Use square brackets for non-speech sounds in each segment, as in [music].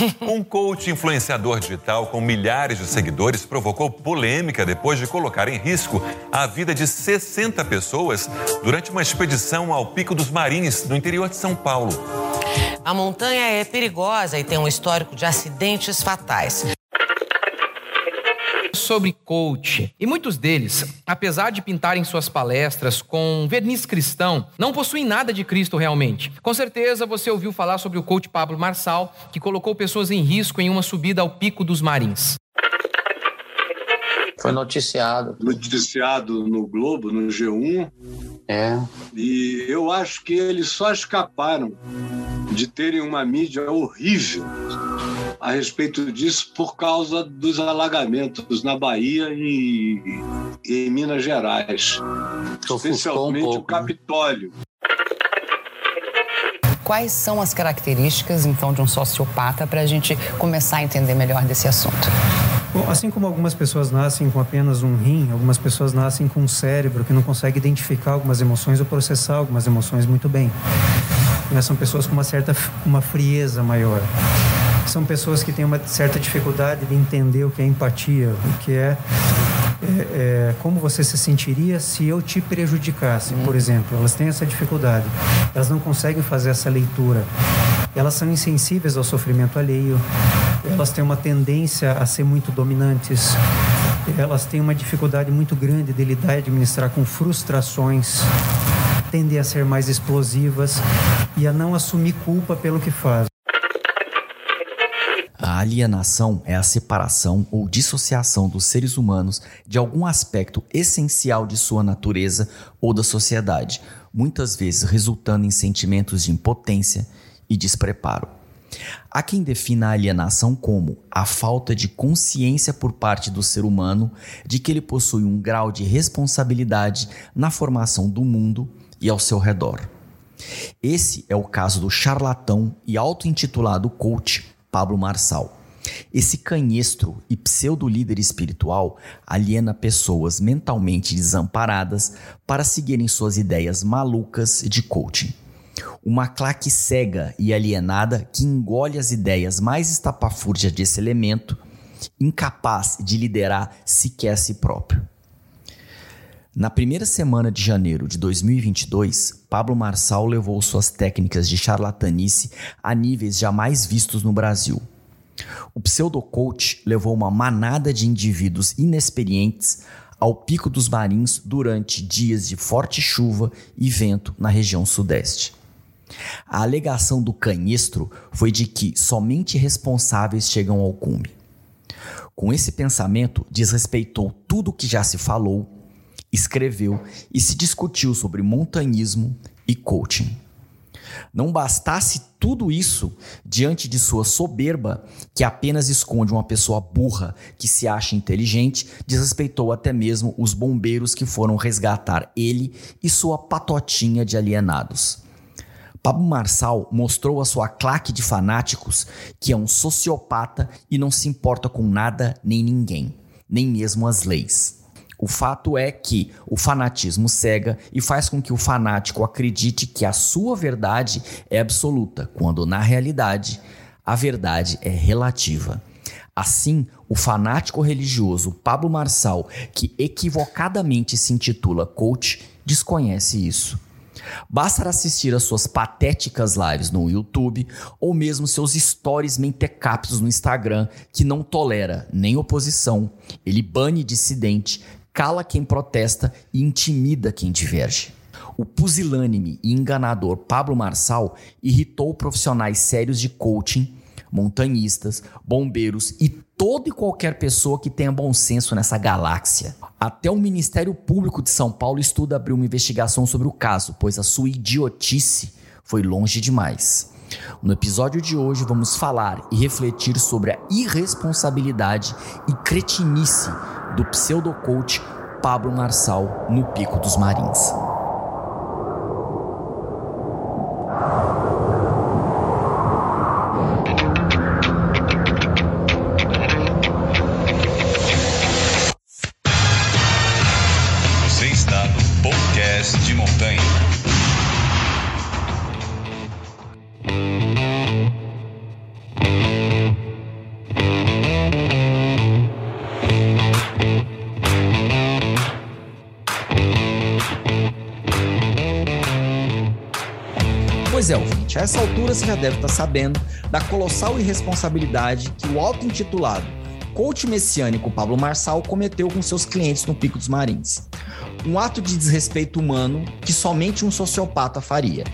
[laughs] Um coach influenciador digital com milhares de seguidores provocou polêmica depois de colocar em risco a vida de 60 pessoas durante uma expedição ao Pico dos Marins, no interior de São Paulo. A montanha é perigosa e tem um histórico de acidentes fatais sobre coach. E muitos deles, apesar de pintarem suas palestras com verniz cristão, não possuem nada de Cristo realmente. Com certeza você ouviu falar sobre o coach Pablo Marçal, que colocou pessoas em risco em uma subida ao Pico dos Marins. Foi noticiado. Noticiado no Globo, no G1. É. E eu acho que eles só escaparam de terem uma mídia horrível a respeito disso por causa dos alagamentos na Bahia e, e em Minas Gerais, especialmente um pouco, o né? Capitólio. Né? Quais são as características, então, de um sociopata para a gente começar a entender melhor desse assunto? Bom, assim como algumas pessoas nascem com apenas um rim, algumas pessoas nascem com um cérebro que não consegue identificar algumas emoções ou processar algumas emoções muito bem. Mas são pessoas com uma certa uma frieza maior são pessoas que têm uma certa dificuldade de entender o que é empatia, o que é, é, é como você se sentiria se eu te prejudicasse, por exemplo. Elas têm essa dificuldade. Elas não conseguem fazer essa leitura. Elas são insensíveis ao sofrimento alheio. Elas têm uma tendência a ser muito dominantes. Elas têm uma dificuldade muito grande de lidar e administrar com frustrações tendem a ser mais explosivas e a não assumir culpa pelo que faz. A alienação é a separação ou dissociação dos seres humanos de algum aspecto essencial de sua natureza ou da sociedade, muitas vezes resultando em sentimentos de impotência e despreparo. Há quem defina a alienação como a falta de consciência por parte do ser humano de que ele possui um grau de responsabilidade na formação do mundo e ao seu redor. Esse é o caso do charlatão e auto-intitulado coach Pablo Marçal. Esse canhestro e pseudo-líder espiritual aliena pessoas mentalmente desamparadas para seguirem suas ideias malucas de coaching. Uma claque cega e alienada que engole as ideias mais estapafúrdias desse elemento, incapaz de liderar sequer a si próprio. Na primeira semana de janeiro de 2022, Pablo Marçal levou suas técnicas de charlatanice a níveis jamais vistos no Brasil. O pseudo-coach levou uma manada de indivíduos inexperientes ao pico dos marins durante dias de forte chuva e vento na região sudeste. A alegação do canhestro foi de que somente responsáveis chegam ao cume. Com esse pensamento, desrespeitou tudo o que já se falou escreveu e se discutiu sobre montanhismo e coaching. Não bastasse tudo isso diante de sua soberba, que apenas esconde uma pessoa burra que se acha inteligente, desrespeitou até mesmo os bombeiros que foram resgatar ele e sua patotinha de alienados. Pablo Marçal mostrou a sua claque de fanáticos que é um sociopata e não se importa com nada nem ninguém, nem mesmo as leis. O fato é que o fanatismo cega e faz com que o fanático acredite que a sua verdade é absoluta, quando na realidade a verdade é relativa. Assim, o fanático religioso Pablo Marçal, que equivocadamente se intitula coach, desconhece isso. Basta assistir às suas patéticas lives no YouTube ou mesmo seus stories mentecaptos no Instagram, que não tolera nem oposição, ele bane dissidente, cala quem protesta e intimida quem diverge. O pusilânime e enganador Pablo Marçal irritou profissionais sérios de coaching, montanhistas, bombeiros e toda e qualquer pessoa que tenha bom senso nessa galáxia. Até o Ministério Público de São Paulo estuda abrir uma investigação sobre o caso, pois a sua idiotice foi longe demais. No episódio de hoje vamos falar e refletir sobre a irresponsabilidade e cretinice do pseudo-coach Pablo Marçal no Pico dos Marins. A essa altura você já deve estar sabendo da colossal irresponsabilidade que o auto-intitulado coach messiânico Pablo Marçal cometeu com seus clientes no Pico dos Marins. Um ato de desrespeito humano que somente um sociopata faria.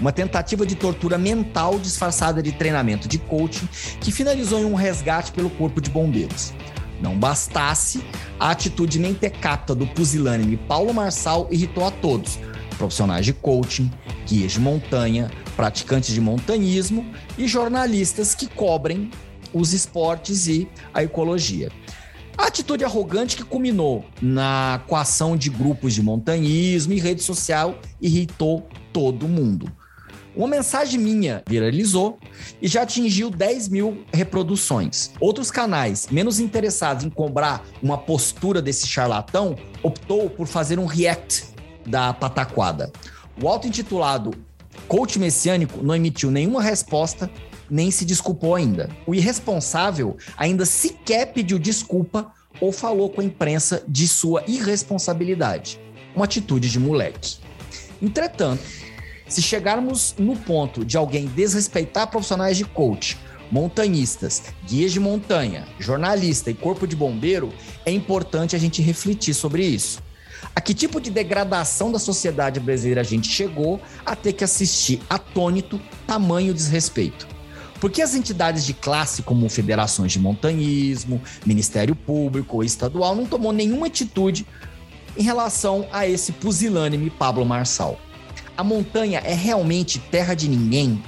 Uma tentativa de tortura mental disfarçada de treinamento de coaching que finalizou em um resgate pelo Corpo de Bombeiros. Não bastasse, a atitude mentecapta do pusilânime Paulo Marçal irritou a todos, profissionais de coaching, guias de montanha, praticantes de montanhismo e jornalistas que cobrem os esportes e a ecologia. A atitude arrogante que culminou na coação de grupos de montanhismo e rede social irritou todo mundo. Uma mensagem minha viralizou e já atingiu 10 mil reproduções. Outros canais, menos interessados em cobrar uma postura desse charlatão, optou por fazer um react da pataquada. O auto-intitulado Coach Messiânico não emitiu nenhuma resposta, nem se desculpou ainda. O irresponsável ainda sequer pediu desculpa ou falou com a imprensa de sua irresponsabilidade. Uma atitude de moleque. Entretanto, se chegarmos no ponto de alguém desrespeitar profissionais de coach, montanhistas, guias de montanha, jornalista e corpo de bombeiro, é importante a gente refletir sobre isso. A que tipo de degradação da sociedade brasileira a gente chegou a ter que assistir atônito tamanho desrespeito? Porque as entidades de classe, como federações de montanhismo, Ministério Público ou estadual, não tomou nenhuma atitude em relação a esse pusilânime Pablo Marçal a montanha é realmente terra de ninguém?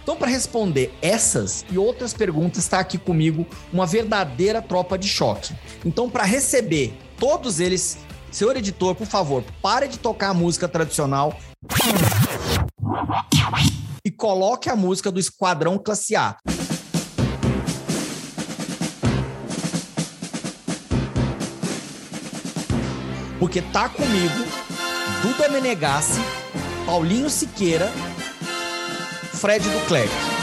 Então, para responder essas e outras perguntas, está aqui comigo uma verdadeira tropa de choque. Então, para receber todos eles, senhor editor, por favor, pare de tocar a música tradicional e coloque a música do Esquadrão Classe A. Porque tá comigo Duda Menegassi Paulinho Siqueira, Fred Duclerc. Então,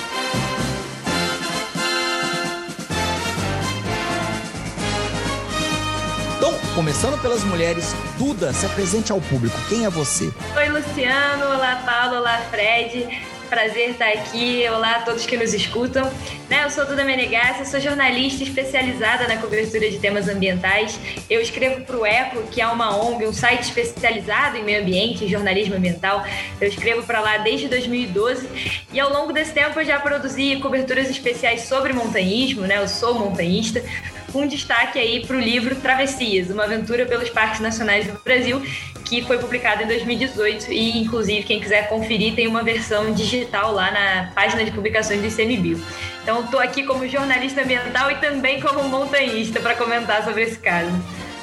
começando pelas mulheres, Duda, se apresente ao público. Quem é você? Oi, Luciano. Olá, Paulo. Olá, Fred prazer estar aqui. Olá a todos que nos escutam. Né, eu sou Duda Menegassi, sou jornalista especializada na cobertura de temas ambientais. Eu escrevo para o Eco, que é uma ONG, um site especializado em meio ambiente e jornalismo ambiental. Eu escrevo para lá desde 2012 e ao longo desse tempo eu já produzi coberturas especiais sobre montanhismo, né? Eu sou montanhista com destaque aí para o livro Travessias, uma aventura pelos parques nacionais do Brasil, que foi publicado em 2018 e, inclusive, quem quiser conferir, tem uma versão digital lá na página de publicações do ICMBio. Então, estou aqui como jornalista ambiental e também como montanhista para comentar sobre esse caso.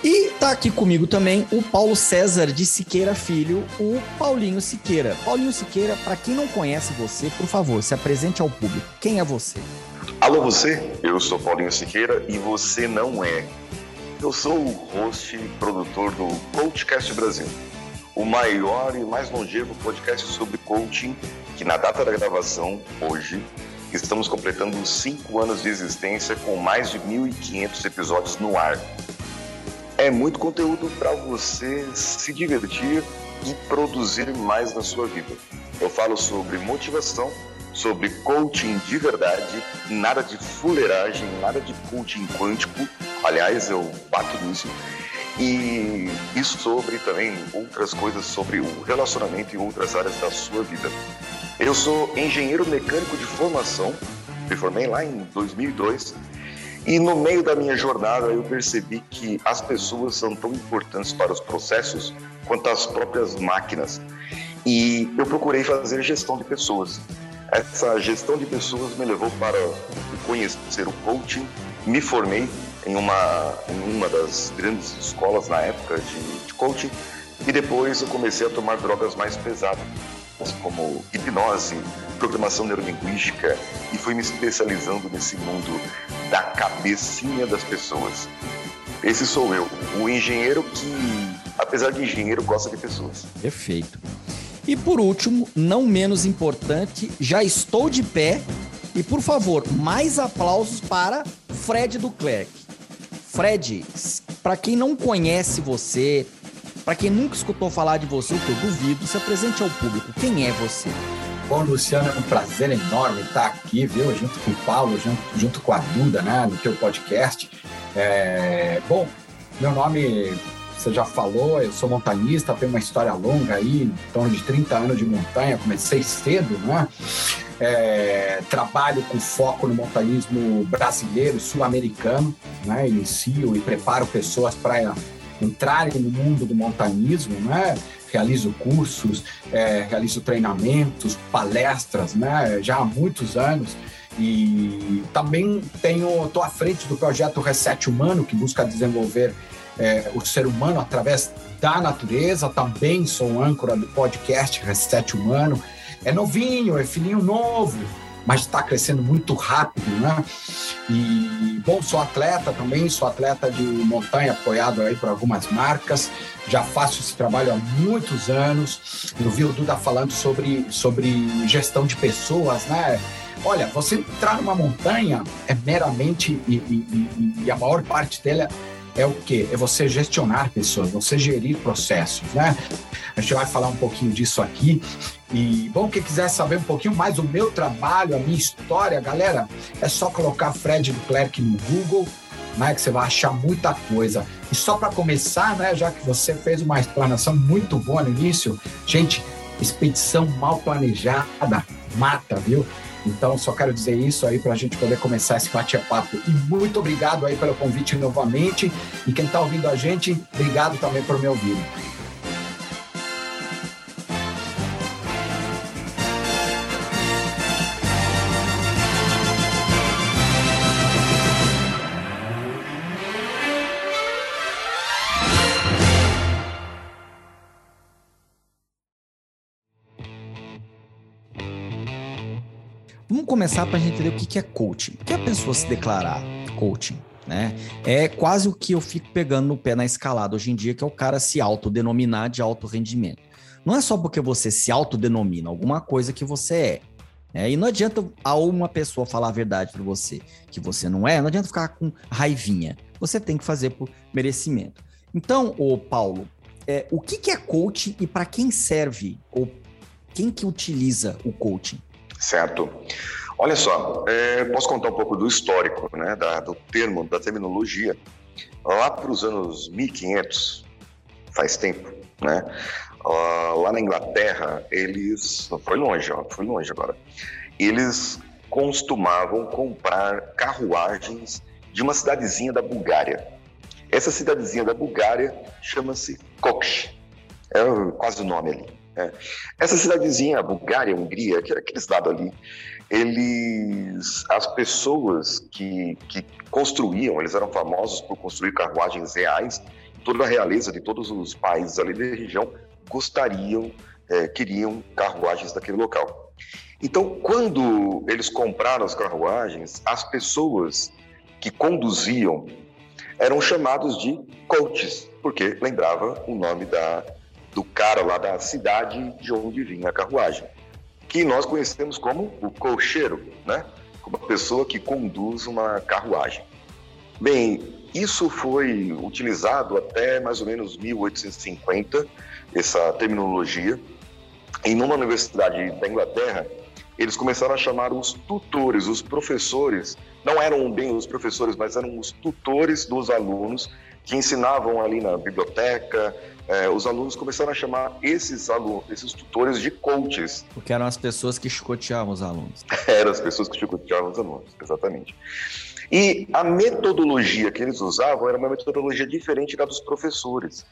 E tá aqui comigo também o Paulo César de Siqueira Filho, o Paulinho Siqueira. Paulinho Siqueira, para quem não conhece você, por favor, se apresente ao público. Quem é você? Alô você, eu sou Paulinho Siqueira e você não é. Eu sou o host e produtor do Coachcast Brasil, o maior e mais longevo podcast sobre coaching que na data da gravação, hoje, estamos completando cinco anos de existência com mais de 1.500 episódios no ar. É muito conteúdo para você se divertir e produzir mais na sua vida. Eu falo sobre motivação, sobre coaching de verdade, nada de fuleiragem, nada de coaching quântico. Aliás, eu bato nisso. E, e sobre também outras coisas sobre o relacionamento em outras áreas da sua vida. Eu sou engenheiro mecânico de formação, me formei lá em 2002 e no meio da minha jornada eu percebi que as pessoas são tão importantes para os processos quanto as próprias máquinas. E eu procurei fazer gestão de pessoas. Essa gestão de pessoas me levou para conhecer o coaching, me formei em uma, em uma das grandes escolas na época de, de coaching e depois eu comecei a tomar drogas mais pesadas, como hipnose, programação neurolinguística e fui me especializando nesse mundo da cabecinha das pessoas. Esse sou eu, o engenheiro que, apesar de engenheiro, gosta de pessoas. Perfeito. E por último, não menos importante, já estou de pé. E por favor, mais aplausos para Fred Duclerc. Fred, para quem não conhece você, para quem nunca escutou falar de você, o que eu duvido, se apresente ao público. Quem é você? Bom, Luciano, é um prazer enorme estar aqui, viu? Junto com o Paulo, junto, junto com a Duda, né? No teu podcast. É... Bom, meu nome, você já falou, eu sou montanhista, tenho uma história longa aí, em torno de 30 anos de montanha, comecei cedo, né? É... Trabalho com foco no montanhismo brasileiro, sul-americano, né? Inicio e preparo pessoas para entrarem no mundo do montanhismo, né? realizo cursos, é, realizo treinamentos, palestras, né? Já há muitos anos. E também tenho, estou à frente do projeto Reset Humano, que busca desenvolver é, o ser humano através da natureza. Também sou âncora do podcast Reset Humano. É novinho, é filhinho novo, mas está crescendo muito rápido, né? E, bom, sou atleta também, sou atleta de montanha, apoiado aí por algumas marcas, já faço esse trabalho há muitos anos. Eu vi o Duda falando sobre, sobre gestão de pessoas, né? Olha, você entrar numa montanha é meramente, e, e, e a maior parte dela é o quê? É você gestionar pessoas, você gerir processos, né? A gente vai falar um pouquinho disso aqui. E, bom, quem quiser saber um pouquinho mais do meu trabalho, a minha história, galera, é só colocar Fred Duclerc no Google, né, que você vai achar muita coisa. E só para começar, né, já que você fez uma explanação muito boa no início, gente, expedição mal planejada mata, viu? Então, só quero dizer isso aí para a gente poder começar esse bate-papo. E muito obrigado aí pelo convite novamente. E quem está ouvindo a gente, obrigado também por me ouvir. Começar para a gente entender o que, que é coaching. O que a pessoa se declarar coaching? Né? É quase o que eu fico pegando no pé na escalada hoje em dia, que é o cara se autodenominar de alto rendimento. Não é só porque você se autodenomina alguma coisa que você é. Né? E não adianta a uma pessoa falar a verdade para você que você não é, não adianta ficar com raivinha. Você tem que fazer por merecimento. Então, o Paulo, é, o que, que é coaching e para quem serve? Ou quem que utiliza o coaching? Certo. Olha só, é, posso contar um pouco do histórico, né, da, do termo, da terminologia. Lá para os anos 1500, faz tempo, né? Lá na Inglaterra, eles. Foi longe, ó, foi longe agora. Eles costumavam comprar carruagens de uma cidadezinha da Bulgária. Essa cidadezinha da Bulgária chama-se Koch. É quase o nome ali. Né? Essa cidadezinha, a Bulgária, a Hungria, aqueles lados ali, eles, as pessoas que, que construíam, eles eram famosos por construir carruagens reais, toda a realeza de todos os países ali da região gostariam, é, queriam carruagens daquele local. Então, quando eles compraram as carruagens, as pessoas que conduziam eram chamados de coaches, porque lembrava o nome da, do cara lá da cidade de onde vinha a carruagem que nós conhecemos como o cocheiro, né? como a pessoa que conduz uma carruagem. Bem, isso foi utilizado até mais ou menos 1850, essa terminologia. Em uma universidade da Inglaterra, eles começaram a chamar os tutores, os professores, não eram bem os professores, mas eram os tutores dos alunos que ensinavam ali na biblioteca, é, os alunos começaram a chamar esses alunos, esses tutores de coaches. Porque eram as pessoas que chicoteavam os alunos. [laughs] eram as pessoas que chicoteavam os alunos, exatamente. E a metodologia que eles usavam era uma metodologia diferente da dos professores.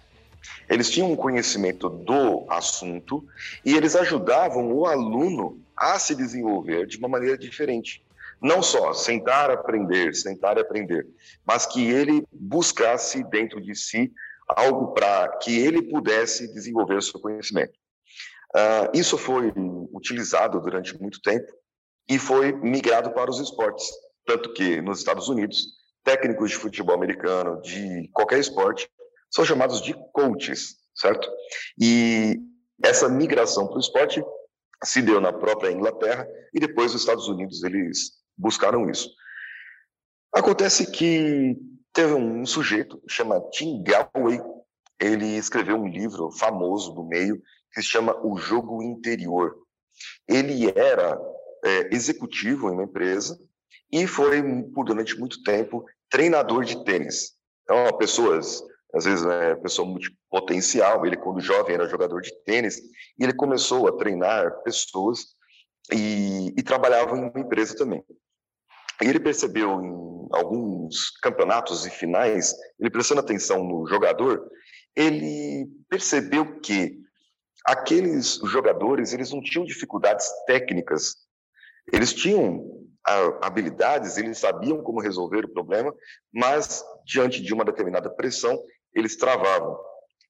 Eles tinham um conhecimento do assunto e eles ajudavam o aluno a se desenvolver de uma maneira diferente. Não só sentar, aprender, sentar e aprender, mas que ele buscasse dentro de si algo para que ele pudesse desenvolver o seu conhecimento. Uh, isso foi utilizado durante muito tempo e foi migrado para os esportes, tanto que nos Estados Unidos, técnicos de futebol americano, de qualquer esporte, são chamados de coaches, certo? E essa migração para o esporte se deu na própria Inglaterra e depois os Estados Unidos eles buscaram isso. Acontece que Teve um sujeito chama Tim Galway, ele escreveu um livro famoso do meio que se chama O Jogo Interior. Ele era é, executivo em uma empresa e foi, por durante muito tempo, treinador de tênis. Então, pessoas, às vezes, é pessoa multipotencial. Ele, quando jovem, era jogador de tênis e ele começou a treinar pessoas e, e trabalhava em uma empresa também. E ele percebeu em alguns campeonatos e finais, ele prestando atenção no jogador, ele percebeu que aqueles jogadores eles não tinham dificuldades técnicas, eles tinham habilidades, eles sabiam como resolver o problema, mas diante de uma determinada pressão eles travavam.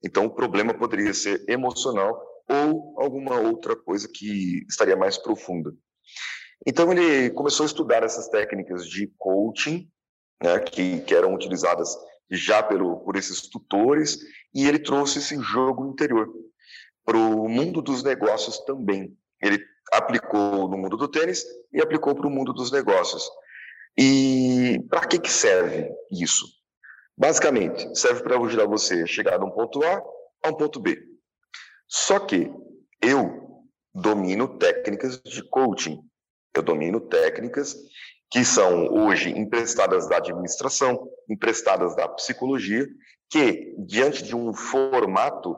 Então o problema poderia ser emocional ou alguma outra coisa que estaria mais profunda. Então ele começou a estudar essas técnicas de coaching, né, que, que eram utilizadas já pelo, por esses tutores, e ele trouxe esse jogo interior para o mundo dos negócios também. Ele aplicou no mundo do tênis e aplicou para o mundo dos negócios. E para que, que serve isso? Basicamente, serve para ajudar você a chegar de um ponto A a um ponto B. Só que eu domino técnicas de coaching, eu domino técnicas que são hoje emprestadas da administração, emprestadas da psicologia, que diante de um formato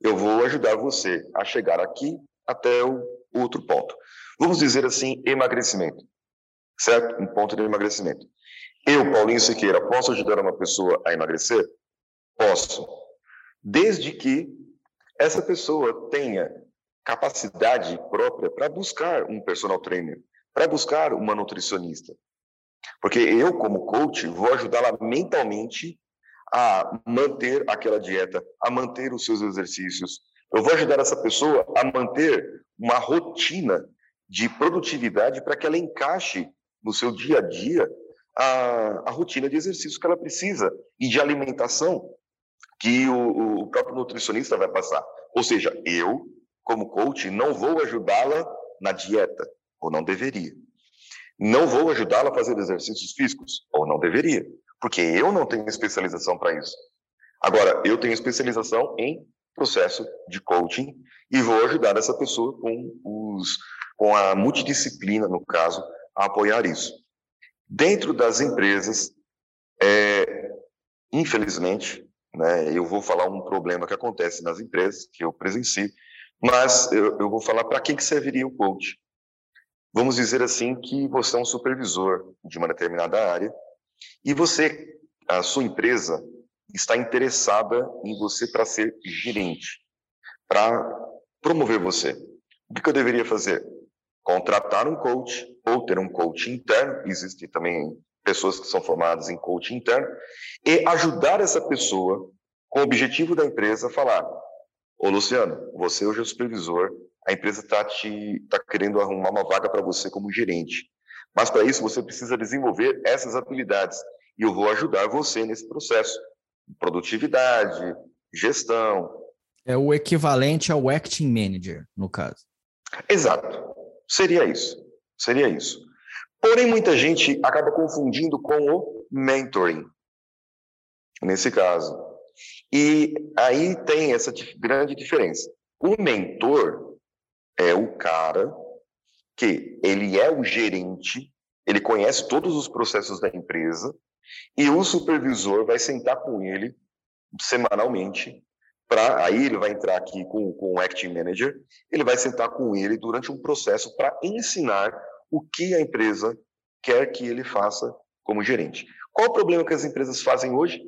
eu vou ajudar você a chegar aqui até o outro ponto. Vamos dizer assim, emagrecimento, certo? Um ponto de emagrecimento. Eu, Paulinho Siqueira, posso ajudar uma pessoa a emagrecer? Posso. Desde que essa pessoa tenha capacidade própria para buscar um personal trainer, para buscar uma nutricionista. Porque eu, como coach, vou ajudá-la mentalmente a manter aquela dieta, a manter os seus exercícios. Eu vou ajudar essa pessoa a manter uma rotina de produtividade para que ela encaixe no seu dia a dia a, a rotina de exercícios que ela precisa e de alimentação que o, o próprio nutricionista vai passar. Ou seja, eu, como coach, não vou ajudá-la na dieta, ou não deveria. Não vou ajudá-la a fazer exercícios físicos, ou não deveria, porque eu não tenho especialização para isso. Agora, eu tenho especialização em processo de coaching e vou ajudar essa pessoa com, os, com a multidisciplina, no caso, a apoiar isso. Dentro das empresas, é, infelizmente, né, eu vou falar um problema que acontece nas empresas, que eu presencio, mas eu, eu vou falar para que, que serviria o coach. Vamos dizer assim que você é um supervisor de uma determinada área e você, a sua empresa, está interessada em você para ser gerente, para promover você. O que, eu deveria fazer? Contratar um coach ou ter um coach interno. Existem também pessoas que são formadas em coaching interno e ajudar essa pessoa com o objetivo da empresa a falar: Ô Luciano, você hoje é o supervisor, a empresa está tá querendo arrumar uma vaga para você como gerente. Mas para isso você precisa desenvolver essas habilidades e eu vou ajudar você nesse processo. Produtividade, gestão. É o equivalente ao acting manager, no caso. Exato. Seria isso. Seria isso. Porém, muita gente acaba confundindo com o mentoring, nesse caso. E aí tem essa grande diferença. O mentor é o cara que ele é o gerente, ele conhece todos os processos da empresa e o supervisor vai sentar com ele semanalmente para aí ele vai entrar aqui com, com o acting manager, ele vai sentar com ele durante um processo para ensinar o que a empresa quer que ele faça como gerente. Qual o problema que as empresas fazem hoje?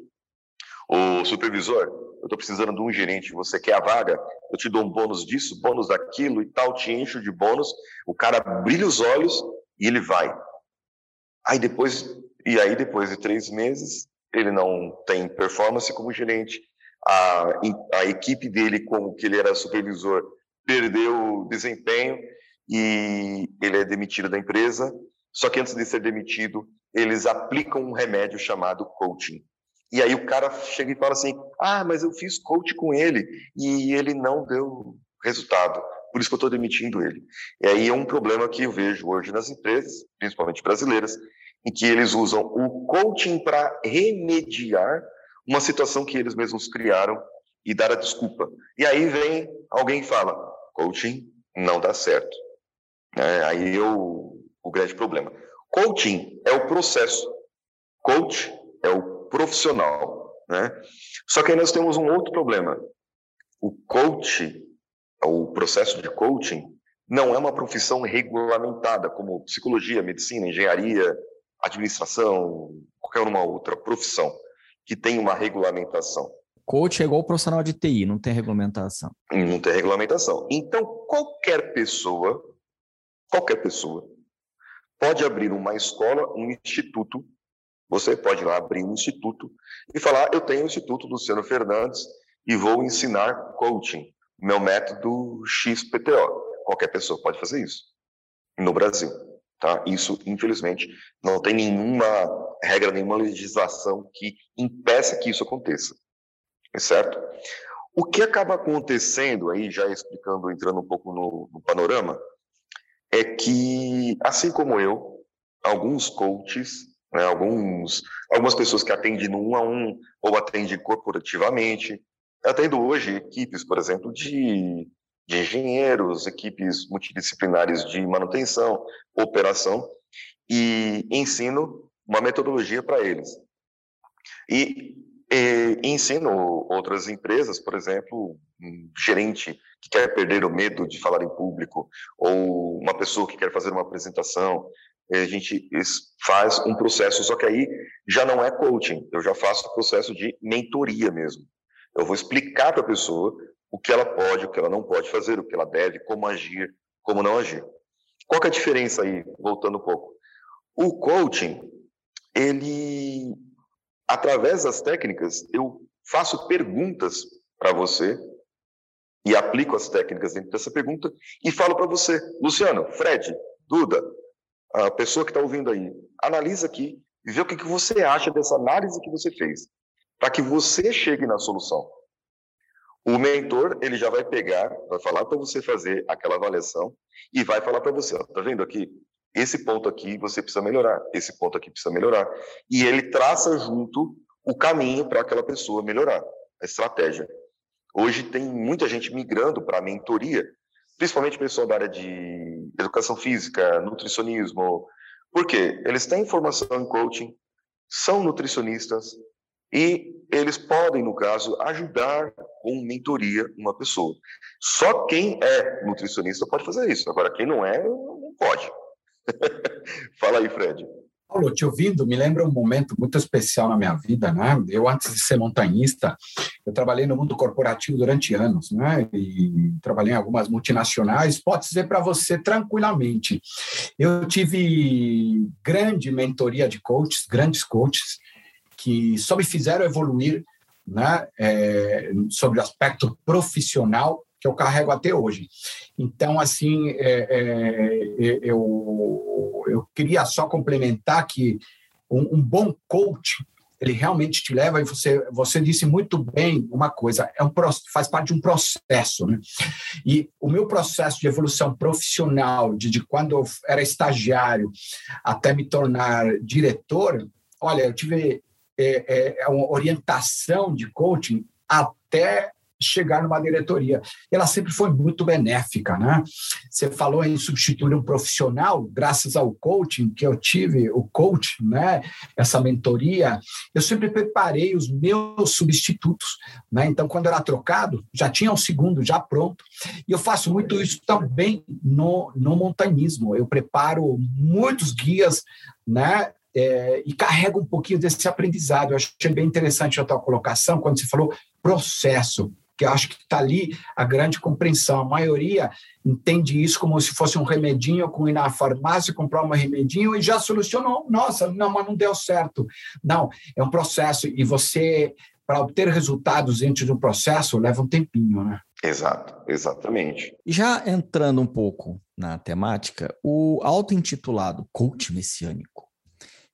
O supervisor, eu estou precisando de um gerente, você quer a vaga? Eu te dou um bônus disso, bônus daquilo e tal, te encho de bônus. O cara brilha os olhos e ele vai. Aí depois, e aí depois de três meses, ele não tem performance como gerente. A, a equipe dele, como que ele era supervisor, perdeu desempenho e ele é demitido da empresa. Só que antes de ser demitido, eles aplicam um remédio chamado coaching. E aí o cara chega e fala assim: Ah, mas eu fiz coach com ele e ele não deu resultado. Por isso que eu estou demitindo ele. E aí é um problema que eu vejo hoje nas empresas, principalmente brasileiras, em que eles usam o coaching para remediar uma situação que eles mesmos criaram e dar a desculpa. E aí vem alguém e fala: coaching não dá certo. É, aí eu, o grande problema. Coaching é o processo. Coach é o profissional, né? Só que aí nós temos um outro problema. O coach, o processo de coaching, não é uma profissão regulamentada, como psicologia, medicina, engenharia, administração, qualquer uma outra profissão que tem uma regulamentação. Coach é igual profissional de TI, não tem regulamentação. Não tem regulamentação. Então, qualquer pessoa, qualquer pessoa, pode abrir uma escola, um instituto. Você pode lá abrir um instituto e falar: Eu tenho o Instituto Luciano Fernandes e vou ensinar coaching, meu método XPTO. Qualquer pessoa pode fazer isso no Brasil. Tá? Isso, infelizmente, não tem nenhuma regra, nenhuma legislação que impeça que isso aconteça. Certo? O que acaba acontecendo aí, já explicando, entrando um pouco no, no panorama, é que, assim como eu, alguns coaches, né, alguns, algumas pessoas que atendem no um a um ou atendem corporativamente, atendo hoje equipes, por exemplo, de de engenheiros, equipes multidisciplinares de manutenção, operação, e ensino uma metodologia para eles. E, e, ensino outras empresas, por exemplo, um gerente que quer perder o medo de falar em público, ou uma pessoa que quer fazer uma apresentação, a gente faz um processo, só que aí já não é coaching, eu já faço o processo de mentoria mesmo. Eu vou explicar para a pessoa o que ela pode, o que ela não pode fazer, o que ela deve, como agir, como não agir. Qual é a diferença aí, voltando um pouco? O coaching, ele, através das técnicas, eu faço perguntas para você e aplico as técnicas dentro dessa pergunta e falo para você, Luciano, Fred, Duda, a pessoa que está ouvindo aí, analisa aqui e vê o que, que você acha dessa análise que você fez, para que você chegue na solução. O mentor, ele já vai pegar, vai falar para você fazer aquela avaliação e vai falar para você, ó, tá vendo aqui? Esse ponto aqui você precisa melhorar, esse ponto aqui precisa melhorar. E ele traça junto o caminho para aquela pessoa melhorar, a estratégia. Hoje tem muita gente migrando para a mentoria, principalmente pessoal da área de educação física, nutricionismo. Por quê? Eles têm formação em coaching, são nutricionistas, e eles podem, no caso, ajudar com mentoria uma pessoa. Só quem é nutricionista pode fazer isso. Agora, quem não é, não pode. [laughs] Fala aí, Fred. Paulo, te ouvindo, me lembra um momento muito especial na minha vida, né? Eu, antes de ser montanhista, eu trabalhei no mundo corporativo durante anos, né? E trabalhei em algumas multinacionais. Pode dizer para você tranquilamente, eu tive grande mentoria de coaches, grandes coaches, que só me fizeram evoluir né, é, sobre o aspecto profissional que eu carrego até hoje. Então, assim, é, é, eu, eu queria só complementar que um, um, bom coach, ele realmente te leva, e você, você disse muito bem uma coisa, é um, faz parte de um processo. Né? E o meu processo de evolução profissional, de, de quando eu era estagiário até me tornar diretor, olha, eu tive é, é, é, uma orientação de coaching até chegar numa diretoria. Ela sempre foi muito benéfica, né? Você falou em substituir um profissional, graças ao coaching que eu tive, o coach, né? Essa mentoria, eu sempre preparei os meus substitutos, né? Então, quando era trocado, já tinha um segundo já pronto. E eu faço muito isso também no, no montanismo. Eu preparo muitos guias, né? é, e carrega um pouquinho desse aprendizado. Eu achei bem interessante a tua colocação quando você falou processo, que eu acho que está ali a grande compreensão. A maioria entende isso como se fosse um remedinho, com ir na farmácia, comprar um remedinho e já solucionou. Nossa, não, mas não deu certo. Não, é um processo e você, para obter resultados dentro de um processo, leva um tempinho, né? Exato, exatamente. Já entrando um pouco na temática, o auto-intitulado coach messiânico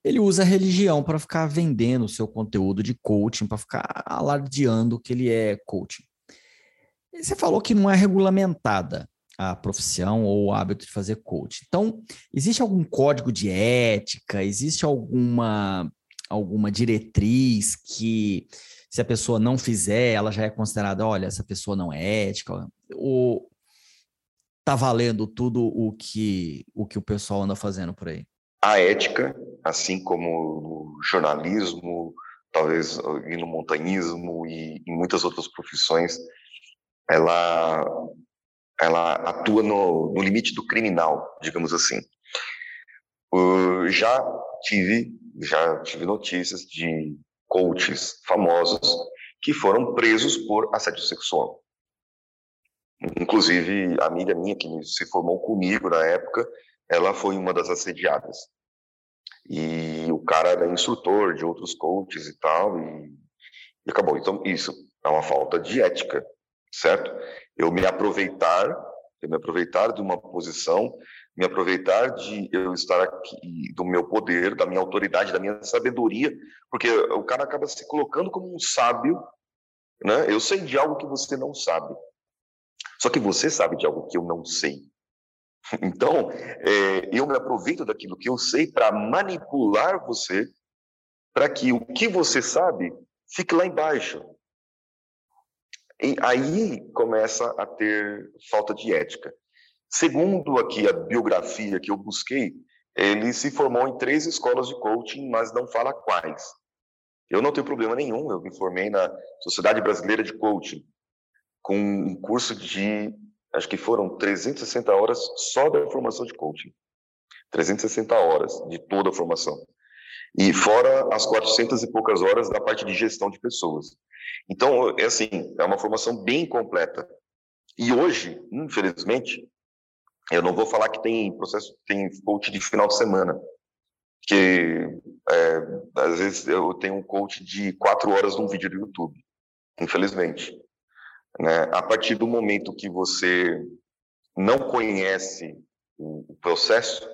ele usa a religião para ficar vendendo o seu conteúdo de coaching, para ficar alardeando que ele é coaching. Você falou que não é regulamentada a profissão ou o hábito de fazer coaching. Então, existe algum código de ética? Existe alguma alguma diretriz que se a pessoa não fizer, ela já é considerada, olha, essa pessoa não é ética? Ou tá valendo tudo o que o que o pessoal anda fazendo por aí? A ética, assim como no jornalismo, talvez e no montanhismo e em muitas outras profissões, ela ela atua no, no limite do criminal, digamos assim. Uh, já tive já tive notícias de coaches famosos que foram presos por assédio sexual. Inclusive, a amiga minha que se formou comigo na época, ela foi uma das assediadas. E o cara era instrutor de outros coaches e tal, e, e acabou. Então, isso é uma falta de ética, certo? Eu me aproveitar, eu me aproveitar de uma posição, me aproveitar de eu estar aqui, do meu poder, da minha autoridade, da minha sabedoria, porque o cara acaba se colocando como um sábio, né? Eu sei de algo que você não sabe. Só que você sabe de algo que eu não sei. [laughs] Então, é, eu me aproveito daquilo que eu sei para manipular você, para que o que você sabe fique lá embaixo. E aí começa a ter falta de ética. Segundo aqui a biografia que eu busquei, ele se formou em três escolas de coaching, mas não fala quais. Eu não tenho problema nenhum, eu me formei na Sociedade Brasileira de Coaching, com um curso de, acho que foram 360 horas só da formação de coaching. 360 horas de toda a formação. E fora as 400 e poucas horas da parte de gestão de pessoas. Então, é assim, é uma formação bem completa. E hoje, infelizmente, eu não vou falar que tem processo, tem coach de final de semana, que é, às vezes eu tenho um coach de quatro horas num vídeo do YouTube, infelizmente. Né? A partir do momento que você não conhece o processo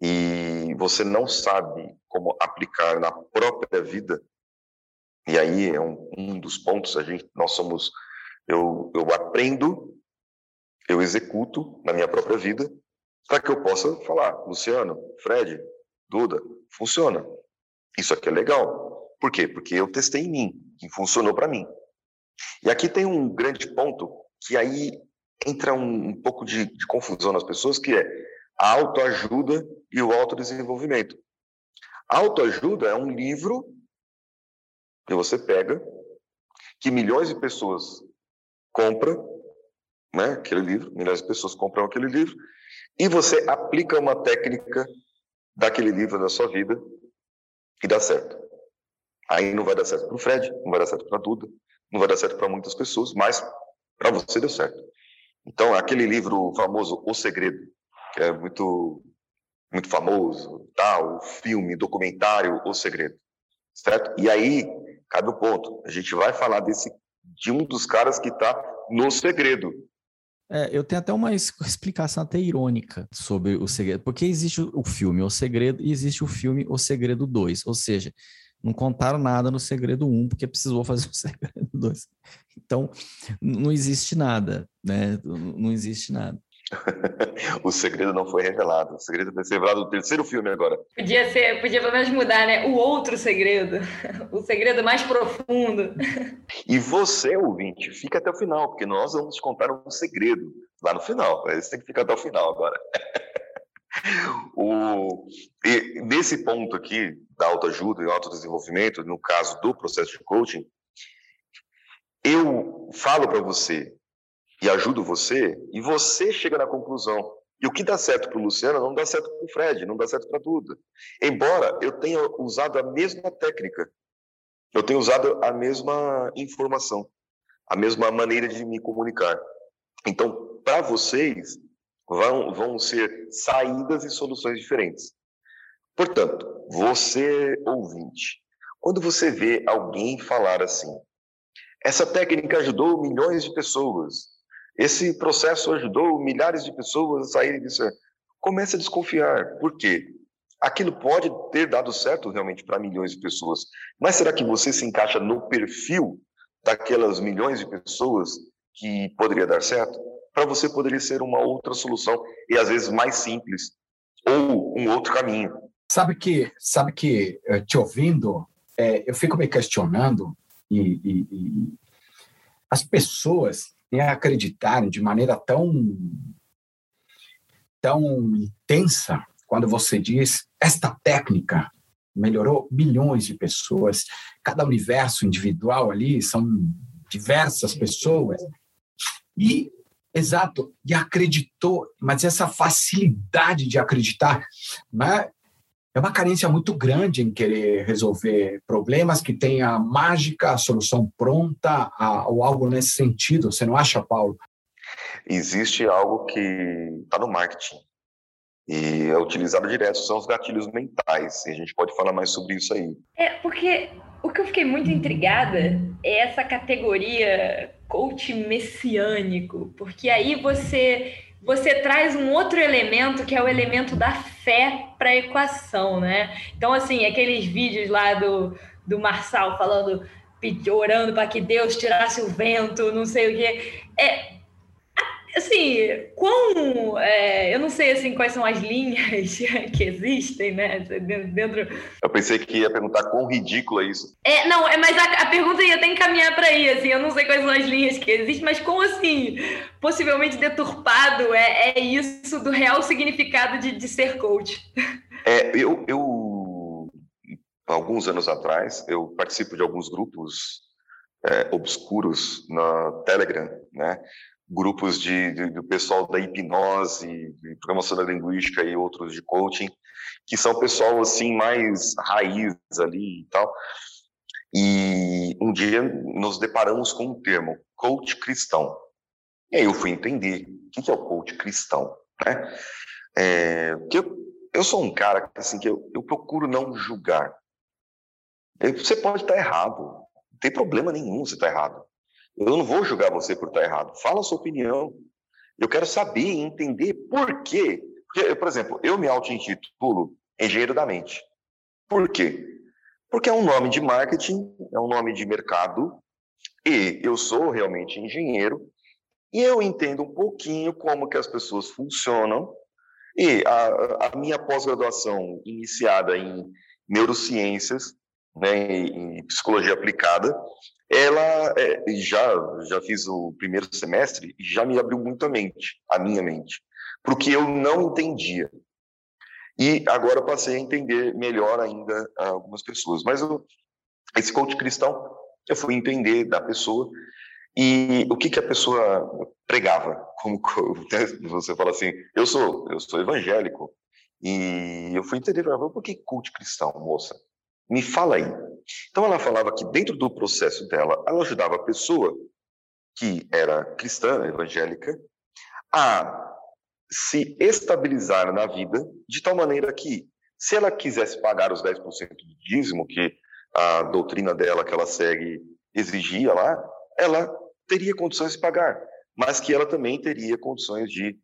e você não sabe como aplicar na própria vida, e aí é um, um dos pontos, a gente, nós somos, eu, eu aprendo, eu executo na minha própria vida, para que eu possa falar, Luciano, Fred, Duda, funciona. Isso aqui é legal. Por quê? Porque eu testei em mim, que funcionou para mim. E aqui tem um grande ponto que aí entra um, um pouco de, de, confusão nas pessoas, que é a autoajuda e o autodesenvolvimento. A autoajuda é um livro que você pega, que milhões de pessoas compram, né, aquele livro, milhões de pessoas compram aquele livro, e você aplica uma técnica daquele livro na sua vida e dá certo. Aí não vai dar certo para o Fred, não vai dar certo para a Duda, não vai dar certo para muitas pessoas, mas para você deu certo. Então, aquele livro famoso O Segredo, que é muito muito famoso, tal, o filme, documentário O Segredo, certo? E aí cabe o ponto. A gente vai falar desse de um dos caras que está no segredo. É, eu tenho até uma explicação até irônica sobre o segredo, porque existe o filme O Segredo e existe o filme O Segredo 2, ou seja, não contaram nada no segredo 1, porque precisou fazer o [laughs] segredo 2. Então, não existe nada, né? Não existe nada. [laughs] o segredo não foi revelado. O segredo vai ser revelado no terceiro filme agora. Podia ser, podia pelo menos mudar, né? O outro segredo. [laughs] O segredo mais profundo. E você, ouvinte, fica até o final, porque nós vamos contar um segredo lá no final. Você tem que ficar até o final agora. [laughs] O, nesse ponto aqui da autoajuda e autodesenvolvimento, no caso do processo de coaching, eu falo para você e ajudo você, e você chega na conclusão. E o que dá certo para o Luciano não dá certo para o Fred, não dá certo para Duda. Embora eu tenha usado a mesma técnica, eu tenho usado a mesma informação, a mesma maneira de me comunicar. Então, para vocês, vão, vão ser saídas e soluções diferentes. Portanto, você ouvinte, quando você vê alguém falar assim, essa técnica ajudou milhões de pessoas, esse processo ajudou milhares de pessoas a saírem disso, comece a desconfiar. Por quê? Aquilo pode ter dado certo realmente para milhões de pessoas, mas será que você se encaixa no perfil daquelas milhões de pessoas que poderia dar certo? para você poderia ser uma outra solução e às vezes mais simples ou um outro caminho. Sabe que, sabe que eh, te ouvindo, é, eu fico me questionando e, e, e as pessoas acreditarem de maneira tão tão intensa quando você diz esta técnica melhorou milhões de pessoas, cada universo individual ali são diversas pessoas. E exato, e acreditou, mas essa facilidade de acreditar, né? É uma carência muito grande em querer resolver problemas que tenha a mágica, a solução pronta, a, ou algo nesse sentido. Você não acha, Paulo? Existe algo que está no marketing e é utilizado direto, são os gatilhos mentais. E a gente pode falar mais sobre isso aí. É, porque o que eu fiquei muito intrigada é essa categoria coach messiânico, porque aí você você traz um outro elemento que é o elemento da fé para a equação, né? Então, assim, aqueles vídeos lá do, do Marçal falando, orando para que Deus tirasse o vento, não sei o quê. É, assim, quão. É, eu não sei assim, quais são as linhas [laughs] que existem, né? Dentro. Eu pensei que ia perguntar quão ridículo é isso. É, não, é, mas a, a pergunta ia até encaminhar para aí, assim, eu não sei quais são as linhas que existem, mas como assim, possivelmente deturpado é, é isso do real significado de, de ser coach? É, eu, eu, alguns anos atrás, eu participo de alguns grupos é, obscuros na Telegram, né? Grupos de, de, do pessoal da hipnose, de programação da linguística e outros de coaching, que são pessoal assim mais raiz ali e tal. E um dia nos deparamos com um termo, coach cristão. E aí eu fui entender o que é o coach cristão, né? É, porque eu, eu sou um cara assim que eu, eu procuro não julgar. Você pode estar errado, não tem problema nenhum você estar errado. Eu não vou julgar você por estar errado. Fala a sua opinião. Eu quero saber e entender por quê. Porque, por exemplo, eu me auto-intitulo engenheiro da mente. Por quê? Porque é um nome de marketing, é um nome de mercado, e eu sou realmente engenheiro, e eu entendo um pouquinho como que as pessoas funcionam, e a, a minha pós-graduação iniciada em neurociências, né, em psicologia aplicada, ela é, já já fiz o primeiro semestre e já me abriu muito a mente, a minha mente, porque eu não entendia. E agora passei a entender melhor ainda algumas pessoas. Mas eu, esse coach cristão, eu fui entender da pessoa e o que que a pessoa pregava. Como [laughs] você fala assim, eu sou eu sou evangélico e eu fui entender, por que coach cristão, moça? Me fala aí. Então ela falava que dentro do processo dela, ela ajudava a pessoa que era cristã, evangélica, a se estabilizar na vida de tal maneira que, se ela quisesse pagar os 10% do dízimo que a doutrina dela que ela segue exigia lá, ela teria condições de pagar, mas que ela também teria condições de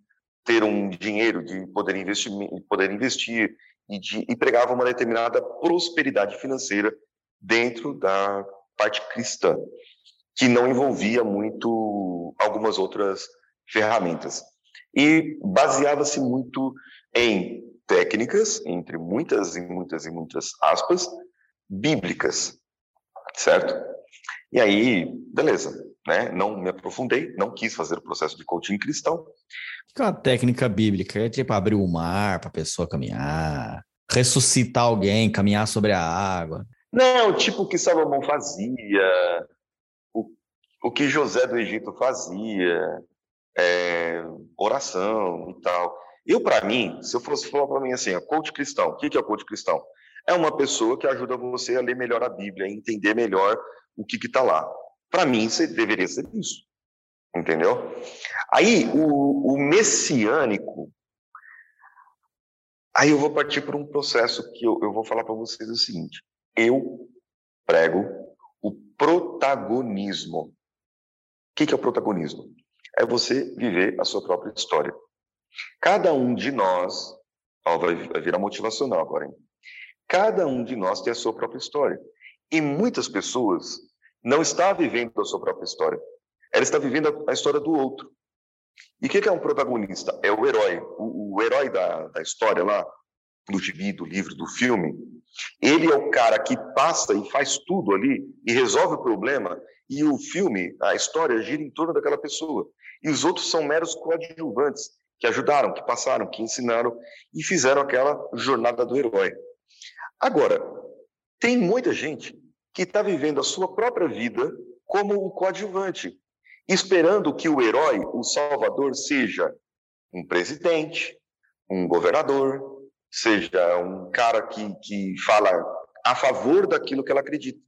ter um dinheiro, de poder investir, poder investir e, de, e pregava uma determinada prosperidade financeira dentro da parte cristã, que não envolvia muito algumas outras ferramentas. E baseava-se muito em técnicas, entre muitas e muitas e muitas aspas, bíblicas, certo? E aí, beleza, né? Não me aprofundei, não quis fazer o processo de coaching cristão. Que é uma técnica bíblica? É tipo abrir o mar para a pessoa caminhar, ressuscitar alguém, caminhar sobre a água. Não, tipo o que Salomão fazia, o, o que José do Egito fazia, é, oração e tal. Eu, para mim, se eu fosse falar para mim assim, ó, coach cristão, o que é o coach cristão? É uma pessoa que ajuda você a ler melhor a Bíblia, a entender melhor o que está lá. Para mim, você deveria ser isso. Entendeu? Aí, o, o messiânico, aí eu vou partir por um processo que eu, eu vou falar para vocês o seguinte: eu prego o protagonismo. O que, é o protagonismo? É você viver a sua própria história. Cada um de nós, ó, vai, vai virar motivacional agora, hein? Cada um de nós tem a sua própria história. E muitas pessoas não está vivendo a sua própria história. Ela está vivendo a, história do outro. E o que, que, é um protagonista? É o herói. O, o herói da, da história lá, do gibi, do livro, do filme, ele é o cara que passa e faz tudo ali e resolve o problema. E o filme, a história, gira em torno daquela pessoa. E os outros são meros coadjuvantes. que ajudaram, que passaram, que ensinaram e fizeram aquela jornada do herói. Agora, tem muita gente que está vivendo a sua própria vida como o coadjuvante, esperando que o herói, o salvador, seja um presidente, um governador, seja um cara que, que fala a favor daquilo que ela acredita.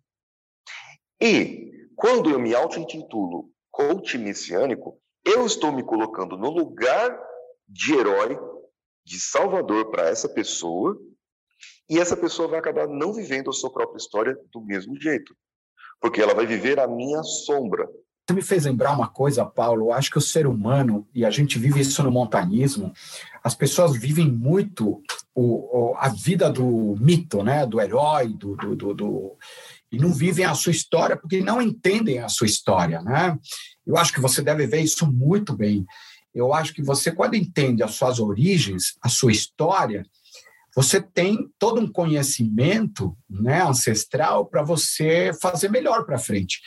E quando eu me auto-intitulo coach messiânico, eu estou me colocando no lugar de herói, de salvador para essa pessoa, e essa pessoa vai acabar não vivendo a sua própria história do mesmo jeito, porque ela vai viver a minha sombra. Você me fez lembrar uma coisa, Paulo. Eu acho que o ser humano, e a gente vive isso no montanismo, as pessoas vivem muito o, o, a vida do mito, né? do herói, do, do, do, do, e não vivem a sua história porque não entendem a sua história. Né? Eu acho que você deve ver isso muito bem. Eu acho que você, quando entende as suas origens, a sua história, você tem todo um conhecimento né, ancestral para você fazer melhor para frente.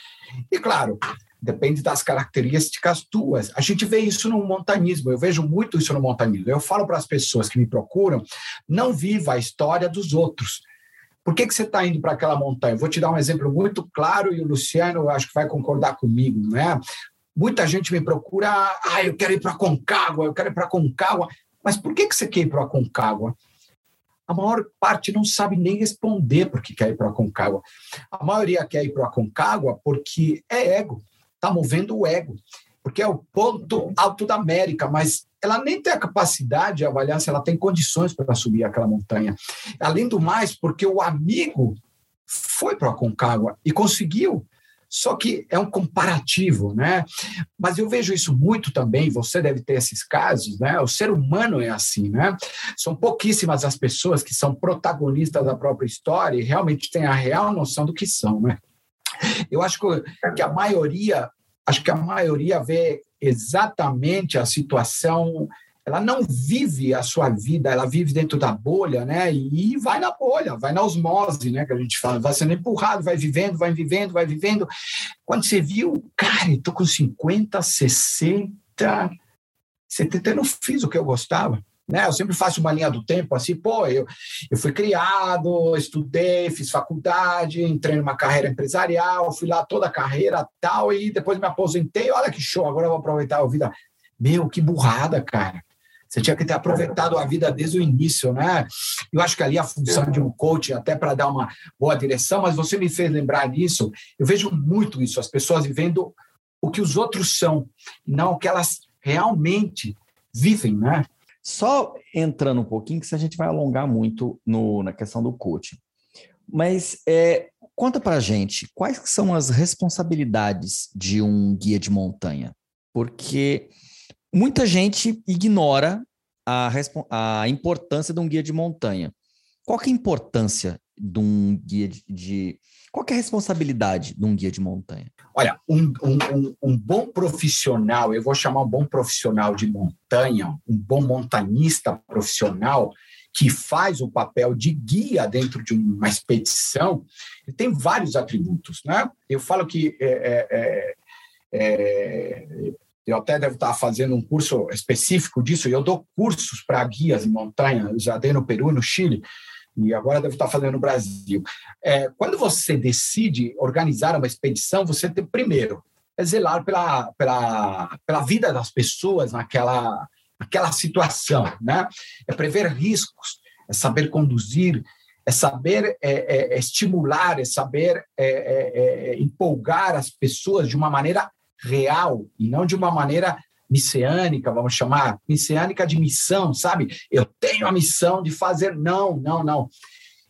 E claro, depende das características tuas. A gente vê isso no montanismo, eu vejo muito isso no montanismo. Eu falo para as pessoas que me procuram, não viva a história dos outros. Por que, que você está indo para aquela montanha? Vou te dar um exemplo muito claro e o Luciano acho que vai concordar comigo, né? Muita gente me procura, ah, eu quero ir para Concagua, eu quero ir para Concagua. Mas por que, que você quer ir para Concagua? A maior parte não sabe nem responder por que quer ir para Concagua. A maioria quer ir para Concagua porque é ego está movendo o ego, porque é o ponto alto da América, mas ela nem tem a capacidade de avaliar se ela tem condições para subir aquela montanha. Além do mais, porque o amigo foi para a Concagua e conseguiu. Só que é um comparativo, né? Mas eu vejo isso muito também, você deve ter esses casos, né? O ser humano é assim, né? São pouquíssimas as pessoas que são protagonistas da própria história e realmente têm a real noção do que são, né? Eu acho que a maioria, acho que a maioria vê exatamente a situação ela não vive a sua vida, ela vive dentro da bolha, né? E vai na bolha, vai na osmose, né? Que a gente fala, vai sendo empurrado, vai vivendo, vai vivendo, vai vivendo. Quando você viu, cara, estou com 50, 60, 70, eu não fiz o que eu gostava. Né? Eu sempre faço uma linha do tempo assim, pô, eu, eu fui criado, estudei, fiz faculdade, entrei numa carreira empresarial, fui lá toda a carreira tal, e depois me aposentei, olha que show, agora eu vou aproveitar a vida. Meu, que burrada, cara. Você tinha que ter aproveitado a vida desde o início, né? Eu acho que ali a função de um coach, até para dar uma boa direção, mas você me fez lembrar disso. Eu vejo muito isso, as pessoas vivendo o que os outros são, e não o que elas realmente vivem, né? Só entrando um pouquinho, que se a gente vai alongar muito no, na questão do coaching. Mas é, conta para gente quais são as responsabilidades de um guia de montanha, porque muita gente ignora a, a importância de um guia de montanha. Qual é a importância de um guia de, de qual é a responsabilidade de um guia de montanha? Olha, um, um, um, bom profissional, eu vou chamar um bom profissional de montanha, um bom montanista profissional, que faz o papel de guia dentro de uma expedição, ele tem vários atributos. Né? Eu falo que é, é, é, é eu até devo estar fazendo um curso específico disso, e eu dou cursos para guias em montanha, já dei no Peru e no Chile, e agora deve estar fazendo no Brasil. É, quando você decide organizar uma expedição, você tem, primeiro, é zelar pela, pela, pela vida das pessoas naquela, naquela situação, né? É prever riscos, é saber conduzir, é saber é, é, é estimular, é saber é, é, empolgar as pessoas de uma maneira real e não de uma maneira messiânica, vamos chamar, messiânica de missão, sabe? Eu tenho a missão de fazer. Não, não, não.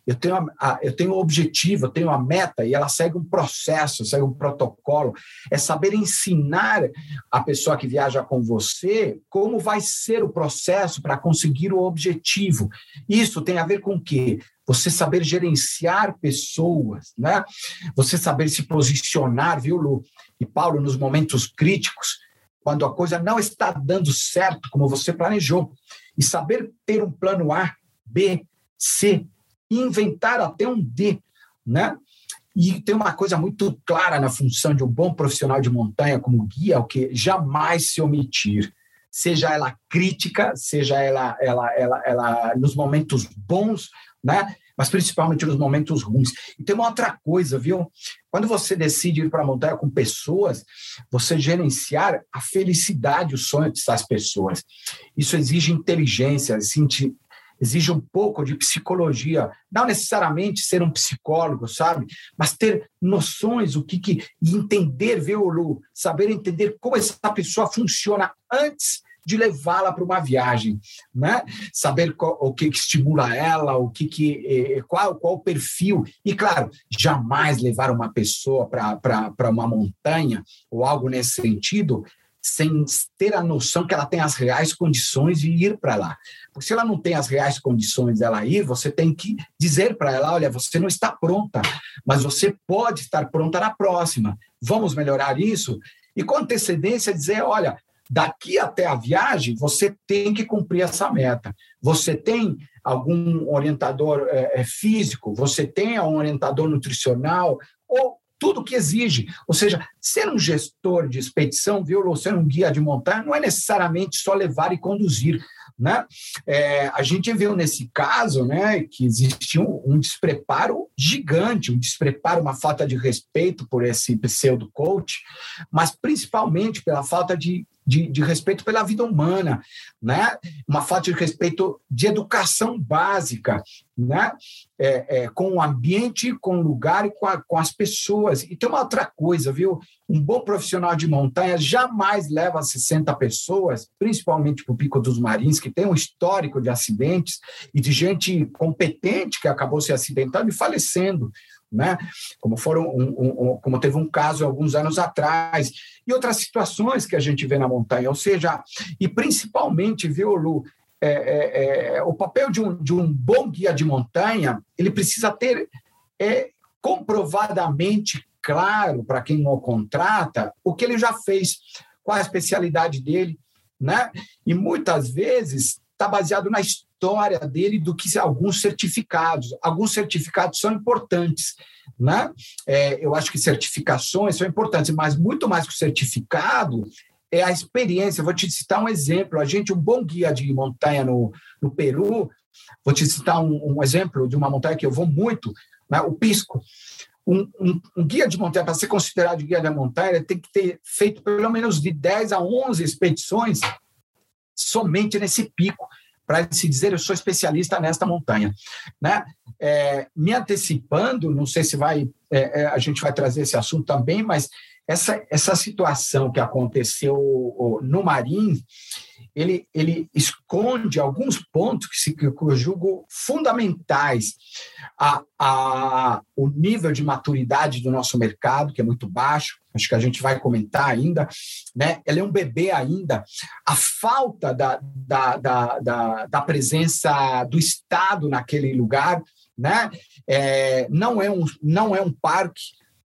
Eu tenho, a, eu tenho um objetivo, eu tenho uma meta e ela segue um processo, segue um protocolo. É saber ensinar a pessoa que viaja com você como vai ser o processo para conseguir o objetivo. Isso tem a ver com o quê? Você saber gerenciar pessoas, né? Você saber se posicionar, viu, Lu? E Paulo, nos momentos críticos, quando a coisa não está dando certo como você planejou. E saber ter um plano A, B, C, inventar até um D, né? E tem uma coisa muito clara na função de um bom profissional de montanha como guia, o que jamais se omitir. seja ela crítica, seja ela, ela, ela, ela nos momentos bons, né? Mas principalmente nos momentos ruins. E tem uma outra coisa, viu? Quando você decide ir para a montanha com pessoas, você gerenciar a felicidade, o sonho dessas pessoas. Isso exige inteligência, exige, um pouco de psicologia, não necessariamente ser um psicólogo, sabe? Mas ter noções, o que, que e entender, viu, Lu? Saber entender como essa pessoa funciona antes de levá-la para uma viagem, né? Saber qual, o que, que, estimula ela, o que, que eh, qual qual o perfil e claro, jamais levar uma pessoa para uma montanha ou algo nesse sentido sem ter a noção que ela tem as reais condições de ir para lá. Porque se ela não tem as reais condições dela ir, você tem que dizer para ela: olha, você não está pronta, mas você pode estar pronta na próxima. Vamos melhorar isso? E com antecedência dizer: olha, daqui até a viagem, você tem que cumprir essa meta. Você tem algum orientador é, físico, você tem um orientador nutricional, ou tudo que exige. Ou seja, ser um gestor de expedição, viu, ou ser um guia de montanha, não é necessariamente só levar e conduzir. Né? É, a gente viu nesse caso né, que existia um, um, despreparo gigante, um despreparo, uma falta de respeito por esse pseudo-coach, mas principalmente pela falta de de, de, respeito pela vida humana, né? uma falta de respeito de educação básica, né? É, é, com o ambiente, com o lugar e com, a, com, as pessoas. E tem uma outra coisa, viu? Um bom profissional de montanha jamais leva 60 pessoas, principalmente para o Pico dos Marins, que tem um histórico de acidentes e de gente competente que acabou se acidentando e falecendo né? Como foram um, um, como teve um caso alguns anos atrás e outras situações que a gente vê na montanha, ou seja, e principalmente, viu, Lu, é, é, é, o papel de um, de um bom guia de montanha, ele precisa ter é, comprovadamente claro para quem o contrata o que ele já fez, qual a especialidade dele, né? E muitas vezes está baseado na história dele do que alguns certificados. Alguns certificados são importantes, né? É, eu acho que certificações são importantes, mas muito mais que o certificado é a experiência. Vou te citar um exemplo. A gente, um bom guia de montanha no, no Peru, vou te citar um, um exemplo de uma montanha que eu vou muito, né? o Pisco. Um, um, um, guia de montanha, para ser considerado guia de montanha, tem que ter feito pelo menos de 10 a 11 expedições somente nesse pico, para se dizer eu sou especialista nesta montanha. Né? É, me antecipando, não sei se vai é, é a gente vai trazer esse assunto também, mas essa, essa situação que aconteceu no Marim, ele, ele esconde alguns pontos que, se, que eu julgo fundamentais. A, a, o nível de maturidade do nosso mercado, que é muito baixo, acho que a gente vai comentar ainda, né? Ela é um bebê ainda. A falta da, da, da, da, da presença do Estado naquele lugar, né? É, não, é um, não é um parque,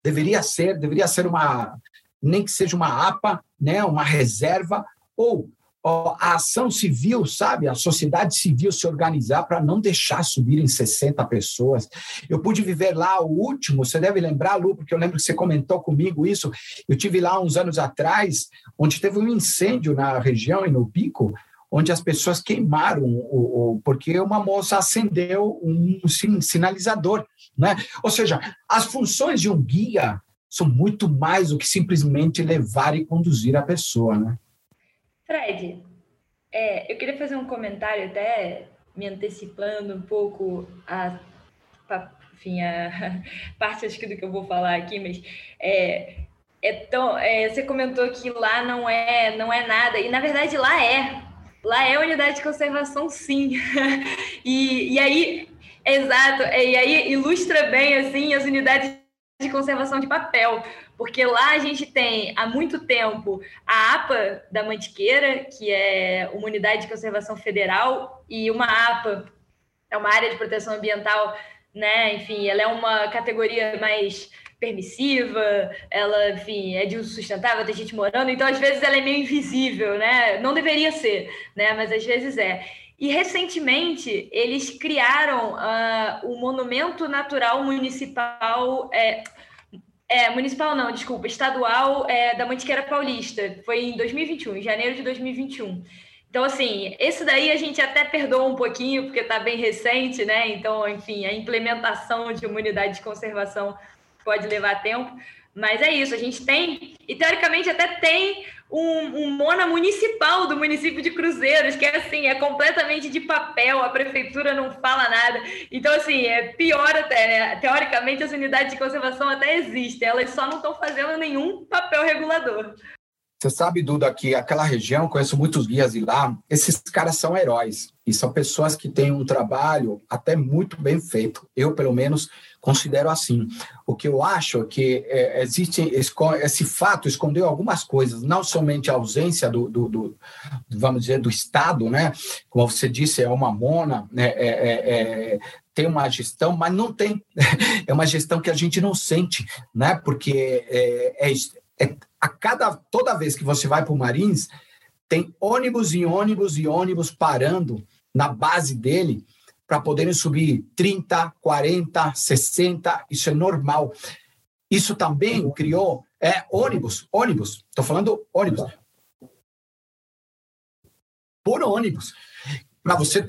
deveria ser, deveria ser uma, nem que seja uma APA, né? uma reserva, ou a ação civil, sabe? A sociedade civil se organizar para não deixar subirem 60 pessoas. Eu pude viver lá o último, você deve lembrar, Lu, porque eu lembro que você comentou comigo isso. Eu tive lá uns anos atrás, onde teve um incêndio na região e no pico, onde as pessoas queimaram o, o, porque uma moça acendeu um sinalizador, né? Ou seja, as funções de um guia são muito mais do que simplesmente levar e conduzir a pessoa, né? Fred, é, eu queria fazer um comentário até me antecipando um pouco a, a enfim, a [laughs] parte acho que do que eu vou falar aqui, mas é, é tão, é, você comentou que lá não é não é nada e na verdade lá é. Lá é unidade de conservação sim. [laughs] E, e aí exato e aí ilustra bem assim as unidades de conservação de papel porque lá a gente tem há muito tempo a APA da Mantiqueira, que é uma unidade de conservação federal, e uma APA é uma área de proteção ambiental, né? Enfim, ela é uma categoria mais permissiva, ela, enfim, é de uso sustentável, tem gente morando, então às vezes ela é meio invisível, né? Não deveria ser, né? Mas às vezes é. E recentemente eles criaram uh, o Monumento Natural Municipal, é, É, municipal não, desculpa, estadual é, da Mantiqueira Paulista. Foi em 2021, em janeiro de 2021. Então, assim, esse daí a gente até perdoa um pouquinho, porque está bem recente, né? Então, enfim, a implementação de uma unidade de conservação pode levar tempo. Mas é isso, a gente tem, e teoricamente até tem um, um, Mona municipal do município de Cruzeiros, que é assim, é completamente de papel, a prefeitura não fala nada. Então, assim, é pior até, né? Teoricamente, as unidades de conservação até existem, elas só não estão fazendo nenhum papel regulador. Você sabe, Duda, que aquela região, conheço muitos guias de lá, esses caras são heróis. E são pessoas que têm um trabalho até muito bem feito. Eu, pelo menos, considero assim. O que eu acho é que é, existe esse fato escondeu algumas coisas, não somente a ausência do, do, do, vamos dizer, do Estado, né? Como você disse, é uma mona, né? É, é, é, tem uma gestão, mas não tem. [laughs] é uma gestão que a gente não sente, né? Porque é, é, é a cada toda vez que você vai para o Marins, tem ônibus e ônibus e ônibus parando na base dele para poderem subir 30, 40, 60, isso é normal. Isso também criou é ônibus, ônibus. Estou falando ônibus. Por ônibus. Para você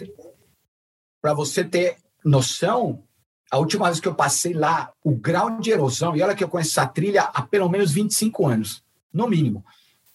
para você ter noção, a última vez que eu passei lá, o grau de erosão, e olha que eu conheço essa trilha há pelo menos 25 anos, no mínimo.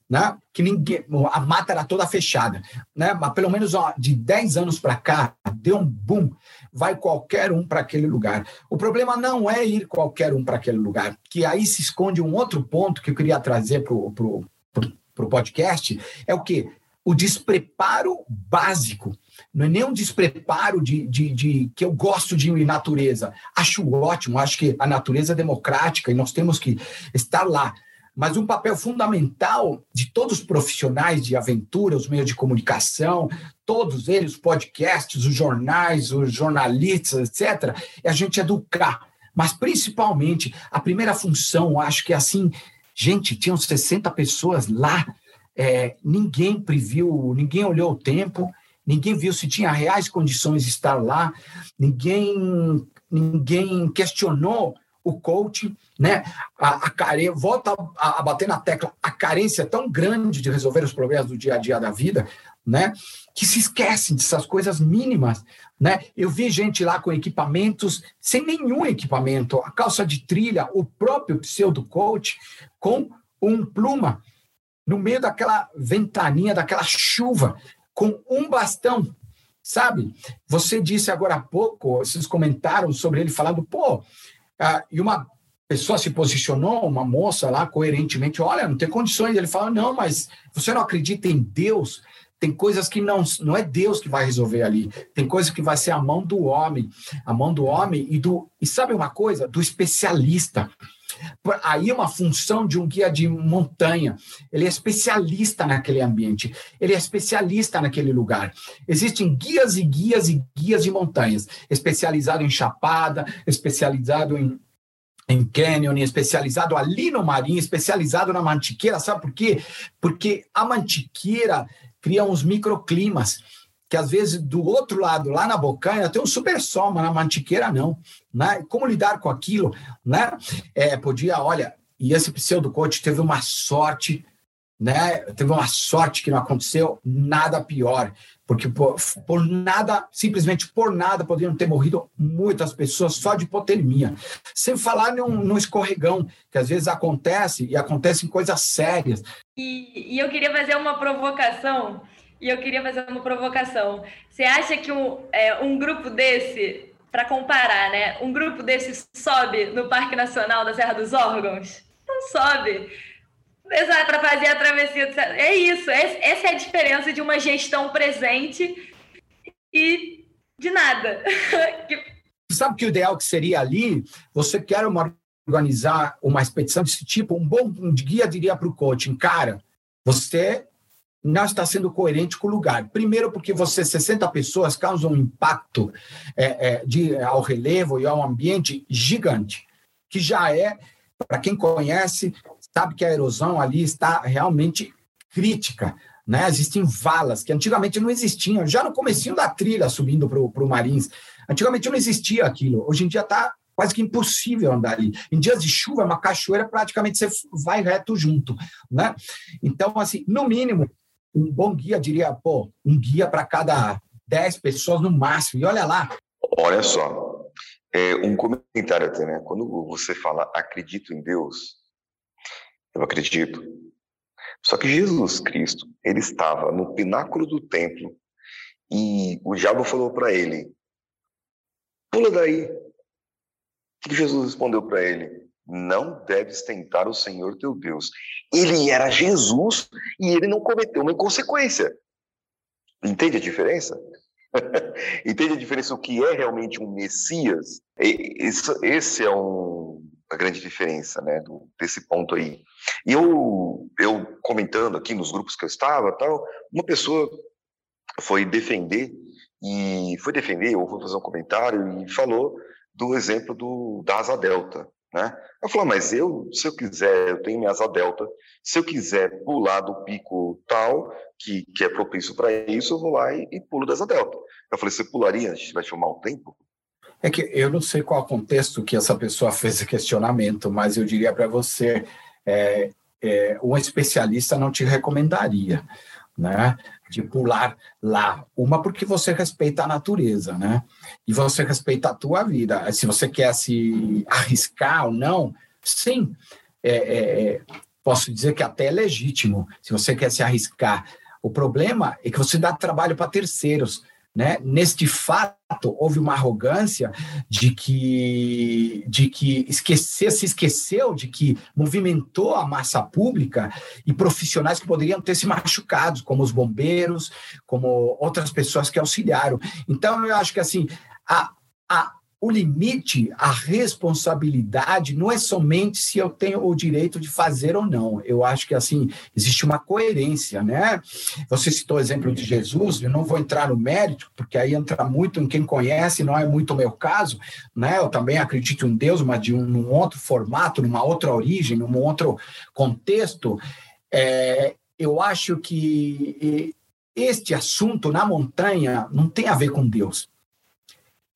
Né? Que ninguém, a mata era toda fechada, né? Mas pelo menos ó, de 10 anos para cá, deu um boom, vai qualquer um para aquele lugar. O problema não é ir qualquer um para aquele lugar, que aí se esconde um outro ponto que eu queria trazer para o podcast, é o que? O despreparo básico não é nem um despreparo de, de, de, que eu gosto de natureza. Acho ótimo, acho que a natureza é democrática e nós temos que estar lá. Mas um papel fundamental de todos os profissionais de aventura, os meios de comunicação, todos eles, os podcasts, os jornais, os jornalistas, etc., é a gente educar. Mas, principalmente, a primeira função, acho que assim, gente, tinham 60 pessoas lá, é, ninguém previu, ninguém olhou o tempo, ninguém viu se tinha reais condições de estar lá, ninguém, ninguém questionou o coach, né? A, a care... volta a, a, bater na tecla, a carência é tão grande de resolver os problemas do dia a dia da vida, né? Que se esquecem dessas coisas mínimas, né? Eu vi gente lá com equipamentos sem nenhum equipamento, a calça de trilha, o próprio pseudo coach com um pluma no meio daquela ventaninha, daquela chuva, com um bastão, sabe? Você disse agora há pouco, vocês comentaram sobre ele falando, pô, ah, e uma pessoa se posicionou, uma moça lá, coerentemente, olha, não tem condições. Ele fala, não, mas você não acredita em Deus? Tem coisas que não, não é Deus que vai resolver ali. Tem coisas que vai ser a mão do homem, a mão do homem e do e sabe uma coisa, do especialista. Aí é uma função de um guia de montanha. Ele é especialista naquele ambiente, ele é especialista naquele lugar. Existem guias e guias e guias de montanhas, especializado em chapada, especializado em em canyon, especializado ali no marinho, especializado na mantiqueira, sabe por quê? Porque a mantiqueira cria uns microclimas que às vezes do outro lado, lá na bocanha, tem um super sol, mas na mantiqueira não. Né? Como lidar com aquilo? Né? É, podia, olha, e esse pseudo coach teve uma sorte, né? Teve uma sorte que não aconteceu nada pior, porque por, por nada, simplesmente por nada, poderiam ter morrido muitas pessoas só de hipotermia. Sem falar num, num escorregão, que às vezes acontece e acontecem coisas sérias. E, e eu queria fazer uma provocação e eu queria fazer uma provocação. Você acha que um, é, um grupo desse, para comparar, né? Um grupo desse sobe no Parque Nacional da Serra dos Órgãos? Não sobe. Exato, para fazer a travessia. Do... É isso. Essa é a diferença de uma gestão presente e de nada. [laughs] Sabe que o ideal que seria ali? Você quer uma, organizar uma expedição desse tipo? Um bom guia diria para o coaching, cara, você não está sendo coerente com o lugar. Primeiro, porque você, 60 pessoas, causam um impacto é, é, de, ao relevo e ao ambiente gigante, que já é, para quem conhece, sabe que a erosão ali está realmente crítica. Né? Existem valas que antigamente não existiam, já no comecinho da trilha subindo para o Marins. Antigamente não existia aquilo. Hoje em dia está quase que impossível andar ali. Em dias de chuva, uma cachoeira, praticamente você vai reto junto, né? Então, assim, no mínimo, um bom guia diria, pô, um guia para cada 10 pessoas no máximo. E olha lá. Olha só, é, um comentário até, né? Quando você fala acredito em Deus, eu acredito. Só que Jesus Cristo, ele estava no pináculo do templo e o diabo falou para ele: pula daí. O que Jesus respondeu para ele? Não deves tentar o Senhor teu Deus. Ele era Jesus e ele não cometeu uma inconsequência. Entende a diferença? [laughs] Entende a diferença o que é realmente um Messias? Esse, é um, a grande diferença, né, do, desse ponto aí. E eu, eu comentando aqui nos grupos que eu estava, tal, uma pessoa foi defender e foi defender ou foi fazer um comentário e falou do exemplo do da asa delta, né? Eu falei, mas eu, se eu quiser, eu tenho minha asa delta, se eu quiser pular do pico tal, que, que é propício para isso, eu vou lá e, e pulo da asa delta. Eu falei, você pularia a gente vai filmar o tempo? É que eu não sei qual contexto que essa pessoa fez esse questionamento, mas eu diria para você, é, é, um especialista não te recomendaria, né? De pular lá. Uma, porque você respeita a natureza, né? E você respeita a tua vida. Se você quer se arriscar ou não, sim, é, é, é posso dizer que até é legítimo, se você quer se arriscar. O problema é que você dá trabalho para terceiros. Né? Neste fato, houve uma arrogância de que, de que esquecer, se esqueceu de que movimentou a massa pública e profissionais que poderiam ter se machucado, como os bombeiros, como outras pessoas que auxiliaram. Então, eu acho que assim, a, a, o limite, a responsabilidade, não é somente se eu tenho o direito de fazer ou não. Eu acho que, assim, existe uma coerência, né? Você citou o exemplo de Jesus, eu não vou entrar no mérito, porque aí entra muito em quem conhece, não é muito o meu caso, né? Eu também acredito em Deus, mas de um, num outro formato, numa outra origem, num outro contexto. É, eu acho que este assunto na montanha não tem a ver com Deus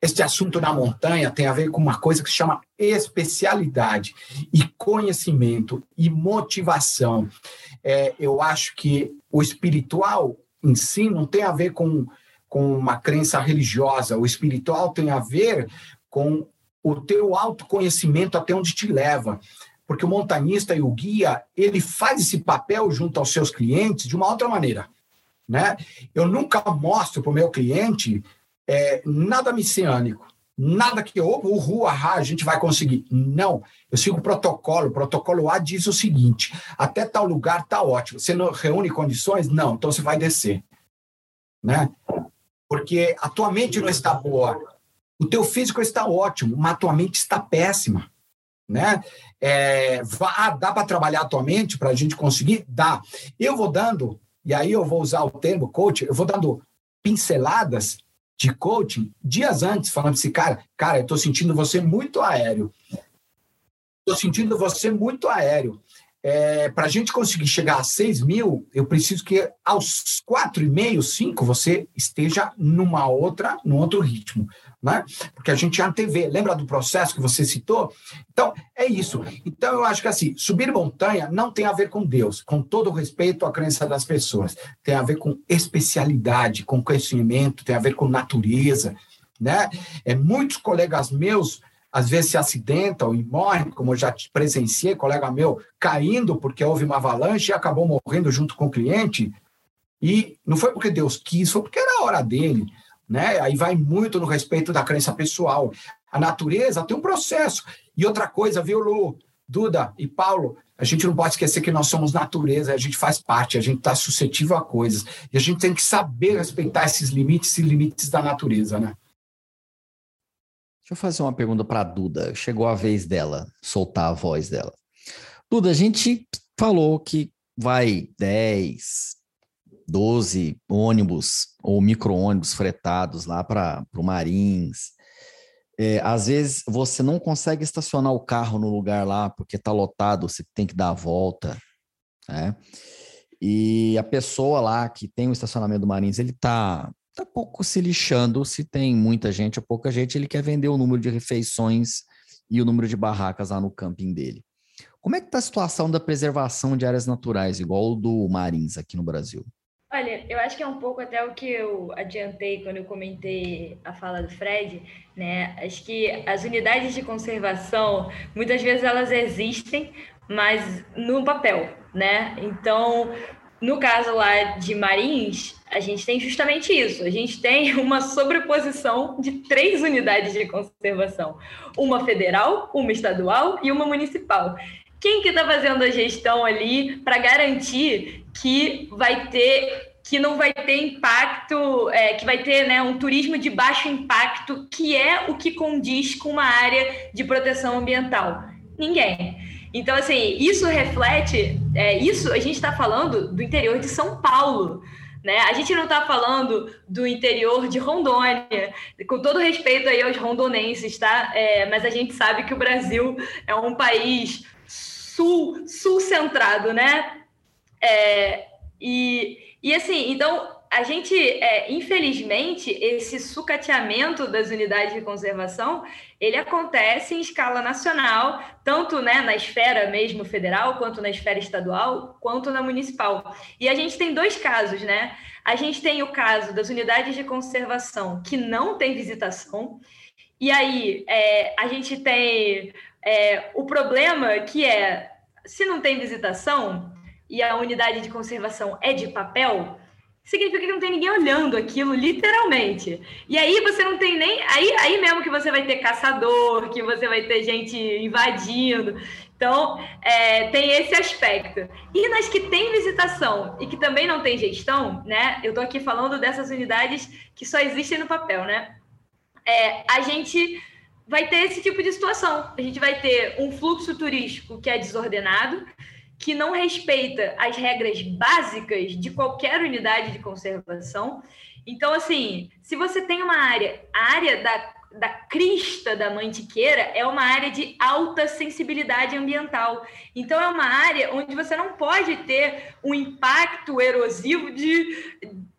este assunto na montanha tem a ver com uma coisa que se chama especialidade e conhecimento e motivação. É, eu acho que o espiritual em si não tem a ver com, com uma crença religiosa. O espiritual tem a ver com o teu autoconhecimento até onde te leva. Porque o montanhista e o guia, ele faz esse papel junto aos seus clientes de uma outra maneira. Né? Eu nunca mostro para o meu cliente é, nada messiânico, nada que o rua a gente vai conseguir. Não, eu sigo o protocolo. O protocolo A diz o seguinte: até tal lugar tá ótimo. Você não reúne condições? Não, então você vai descer. Né? Porque a tua mente não está boa. O teu físico está ótimo, mas a tua mente está péssima. Né? É, ah, dá para trabalhar a tua mente para a gente conseguir? Dá. Eu vou dando, e aí eu vou usar o termo coach, eu vou dando pinceladas de coaching dias antes, falando assim, cara, cara, eu estou sentindo você muito aéreo. Estou sentindo você muito aéreo. É, Para a gente conseguir chegar a 6 mil, eu preciso que aos 4,5, 5, você esteja numa outra, num outro ritmo né? Porque a gente já TV, lembra do processo que você citou? Então, é isso. Então, eu acho que assim, subir montanha não tem a ver com Deus, com todo o respeito à crença das pessoas. Tem a ver com especialidade, com conhecimento, tem a ver com natureza, né? É, muitos colegas meus às vezes se acidentam e morrem, como eu já presenciei, colega meu caindo porque houve uma avalanche e acabou morrendo junto com o cliente. E não foi porque Deus quis, foi porque era a hora dele né? Aí vai muito no respeito da crença pessoal. A natureza tem um processo. E outra coisa, viu, Lu, Duda e Paulo, a gente não pode esquecer que nós somos natureza, a gente faz parte, a gente está suscetível a coisas. E a gente tem que saber respeitar esses limites e limites da natureza, né? Deixa eu fazer uma pergunta para a Duda. Chegou a vez dela soltar a voz dela. Duda, a gente falou que vai 10, 12 ônibus ou micro-ônibus fretados lá para o Marins. É, às vezes você não consegue estacionar o carro no lugar lá porque está lotado, você tem que dar a volta. Né? E a pessoa lá que tem o estacionamento do Marins, ele está tá pouco se lixando se tem muita gente ou pouca gente, ele quer vender o número de refeições e o número de barracas lá no camping dele. Como é que está a situação da preservação de áreas naturais, igual o do Marins aqui no Brasil? Olha, eu acho que é um pouco até o que eu adiantei quando eu comentei a fala do Fred, né? Acho que as unidades de conservação, muitas vezes elas existem, mas no papel, né? Então, no caso lá de Marins, a gente tem justamente isso. A gente tem [laughs] uma sobreposição de três unidades de conservação: uma federal, uma estadual e uma municipal. Quem que está fazendo a gestão ali para garantir que vai ter que não vai ter impacto, é, que vai ter né, um turismo de baixo impacto, que é o que condiz com uma área de proteção ambiental? Ninguém. Então, assim, isso reflete, é, isso a gente está falando do interior de São Paulo. Né? A gente não está falando do interior de Rondônia, com todo respeito aí aos rondonenses, tá? É, mas a gente sabe que o Brasil é um país sul, sul centrado, né? É, e, e assim, então a gente, é, infelizmente, esse sucateamento das unidades de conservação, ele acontece em escala nacional, tanto né, na esfera mesmo federal, quanto na esfera estadual, quanto na municipal. E a gente tem dois casos, né? A gente tem o caso das unidades de conservação que não tem visitação, e aí é, a gente tem é, o problema que é, se não tem visitação e a unidade de conservação é de papel, significa que não tem ninguém olhando aquilo, literalmente. E aí você não tem nem. Aí, aí mesmo que você vai ter caçador, que você vai ter gente invadindo. Então, é, tem esse aspecto. E nas que tem visitação e que também não tem gestão, né? Eu estou aqui falando dessas unidades que só existem no papel, né? É, a gente vai ter esse tipo de situação. A gente vai ter um fluxo turístico que é desordenado, que não respeita as regras básicas de qualquer unidade de conservação. Então, assim, se você tem uma área, a área da, da crista da mantiqueira é uma área de alta sensibilidade ambiental. Então, é uma área onde você não pode ter um impacto erosivo de,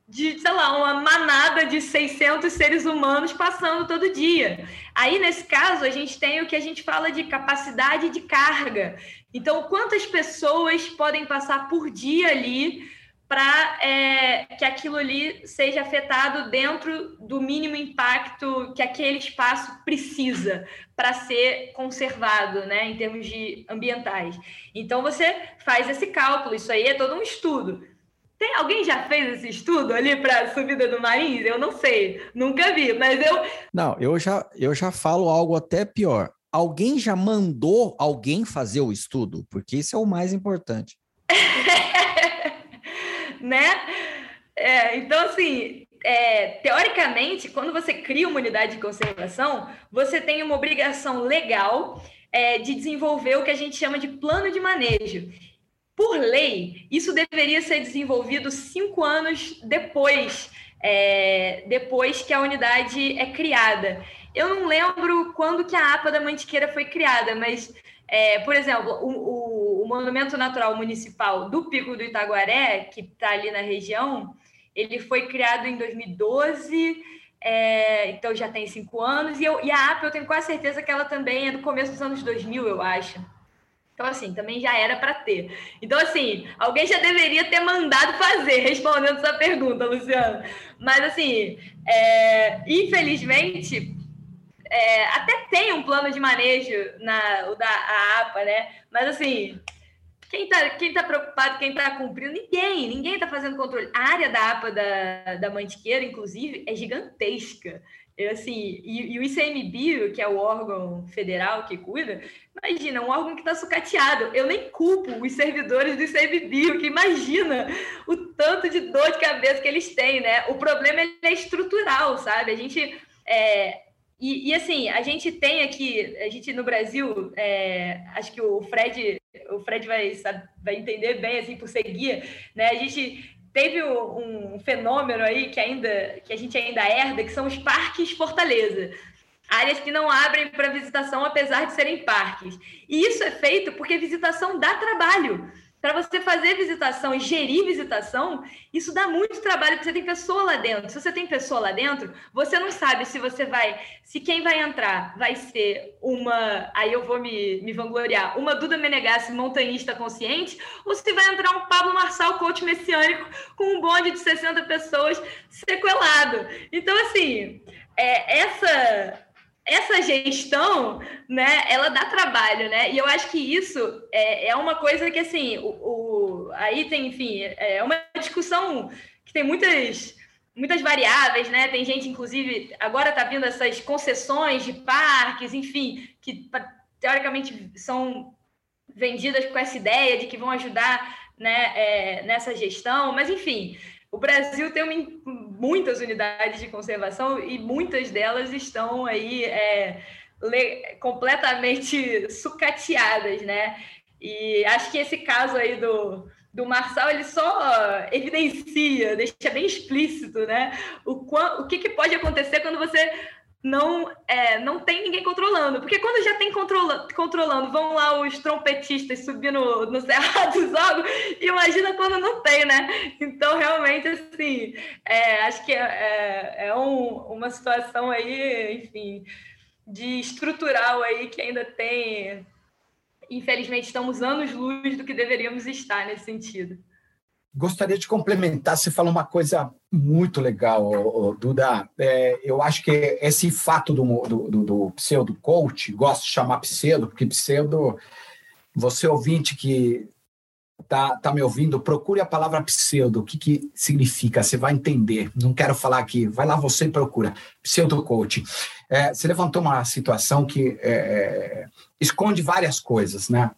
de, sei lá, uma manada de 600 seres humanos passando todo dia. Aí, nesse caso, a gente tem o que a gente fala de capacidade de carga. Então, quantas pessoas podem passar por dia ali para é, que aquilo ali seja afetado dentro do mínimo impacto que aquele espaço precisa para ser conservado, né, em termos de ambientais. Então, você faz esse cálculo, isso aí é todo um estudo. Tem alguém já fez esse estudo ali para a subida do Marins? Eu não sei, nunca vi, mas eu. Não, eu já, eu já falo algo até pior. Alguém já mandou alguém fazer o estudo? Porque isso é o mais importante. [laughs] né? É, então, assim, é, teoricamente, quando você cria uma unidade de conservação, você tem uma obrigação legal é, de desenvolver o que a gente chama de plano de manejo. Por lei, isso deveria ser desenvolvido cinco anos depois, é, depois que a unidade é criada. Eu não lembro quando que a APA da Mantiqueira foi criada, mas, é, por exemplo, o, o, o, Monumento Natural Municipal do Pico do Itaguaré, que está ali na região, ele foi criado em 2012, é, então já tem cinco anos, e, eu, e a APA eu tenho quase certeza que ela também é do começo dos anos 2000, eu acho. Então, assim, também já era para ter. Então, assim, alguém já deveria ter mandado fazer, respondendo essa pergunta, Luciano. Mas, assim, é, infelizmente, é, até tem um plano de manejo na o da APA, né? Mas, assim, quem está quem tá preocupado, quem está cumprindo? Ninguém, ninguém está fazendo controle. A área da APA da, da Mantiqueira, inclusive, é gigantesca. Eu, assim, e, e, o ICMBio, que é o órgão federal que cuida, imagina, um órgão que está sucateado. Eu nem culpo os servidores do ICMBio, que imagina o tanto de dor de cabeça que eles têm, né? O problema é estrutural, sabe? A gente. É, e, e, assim, a gente tem aqui, a gente no Brasil, é, acho que o Fred, o Fred vai, sabe, vai entender bem, assim, por seguir, né? A gente teve um fenômeno aí que ainda que a gente ainda herda, que são os parques fortaleza. Áreas que não abrem para visitação, apesar de serem parques. E isso é feito porque visitação dá trabalho. Para você fazer visitação e gerir visitação, isso dá muito trabalho, porque você tem pessoa lá dentro. Se você tem pessoa lá dentro, você não sabe se você vai, se quem vai entrar vai ser uma, aí eu vou me, me vangloriar, uma Duda Menegassi montanhista consciente, ou se vai entrar um Pablo Marçal, coach messiânico, com um bonde de 60 pessoas sequelado. Então, assim, é, essa essa gestão, né, ela dá trabalho, né? E eu acho que isso é, é uma coisa que, assim, o, o, aí tem, enfim, é uma discussão que tem muitas muitas variáveis, né? Tem gente, inclusive, agora está vindo essas concessões de parques, enfim, que teoricamente são vendidas com essa ideia de que vão ajudar né, é, nessa gestão, mas enfim, o Brasil tem uma, muitas unidades de conservação e muitas delas estão aí é, le, completamente [laughs] sucateadas, né? E acho que esse caso aí do, do Marçal, ele só evidencia, deixa bem explícito, né? O, o que, que pode acontecer quando você não é, não tem ninguém controlando. Porque quando já tem controla, controlando, vão lá os trompetistas subindo no, [laughs] Cerrado do Zogo, imagina quando não tem, né? Então, realmente, assim, é, acho que é, é, é um, uma situação aí, enfim, de estrutural aí que ainda tem... Infelizmente, estamos anos-luz do que deveríamos estar nesse sentido. Gostaria de complementar, você falou uma coisa muito legal, Duda. É, eu acho que esse fato do, do, do pseudo-coach, gosto de chamar pseudo, porque pseudo, você ouvinte que está tá me ouvindo, procure a palavra pseudo, o que, que significa, você vai entender. Não quero falar aqui, vai lá você e procura. Pseudo-coach. É, você levantou uma situação que é, é esconde várias coisas, né?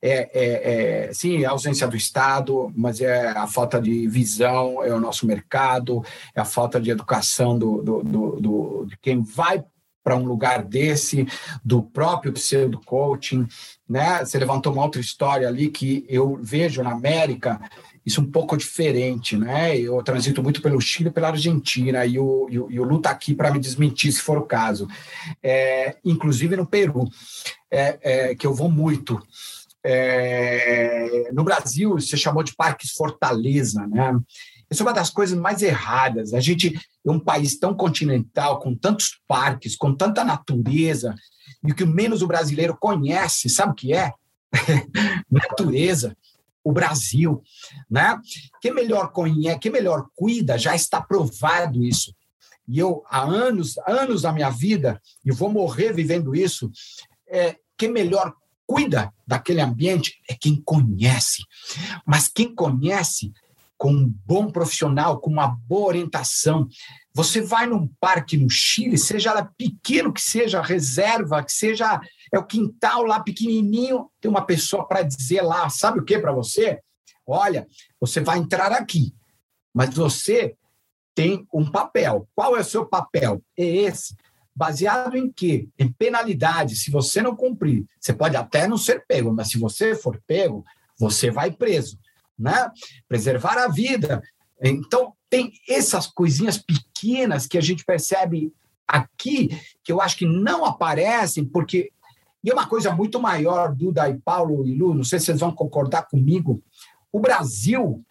É, é, é, sim, a ausência do Estado, mas é a falta de visão, é o nosso mercado, é a falta de educação do, do, do, do de quem vai para um lugar desse, do próprio pseudo-coaching. Né? Você levantou uma outra história ali que eu vejo na América, isso um pouco diferente, né? Eu transito muito pelo Chile e pela Argentina, e o, e o, e o está aqui para me desmentir, se for o caso. É, inclusive no Peru, é, é, que eu vou muito. É, no Brasil, você chamou de parques fortaleza, né? Isso é uma das coisas mais erradas. A gente é um país tão continental, com tantos parques, com tanta natureza, e o que menos o brasileiro conhece, sabe o que é? [laughs] natureza. O Brasil, né? Quem melhor conhece, quem melhor cuida, já está provado isso. E eu, há anos, anos da minha vida, e vou morrer vivendo isso, é, quem melhor cuida daquele ambiente é quem conhece. Mas quem conhece com um bom profissional, com uma boa orientação. Você vai num parque no Chile, seja lá pequeno que seja, reserva, que seja é o quintal lá pequenininho, tem uma pessoa para dizer lá, sabe o que para você? Olha, você vai entrar aqui, mas você tem um papel. Qual é o seu papel? É esse. Baseado em quê? Em penalidade. Se você não cumprir, você pode até não ser pego, mas se você for pego, você vai preso. Né? Preservar a vida. Então, tem essas coisinhas pequenas que a gente percebe aqui, que eu acho que não aparecem, porque. E é uma coisa muito maior, Duda e Paulo e Lu, não sei se vocês vão concordar comigo. O Brasil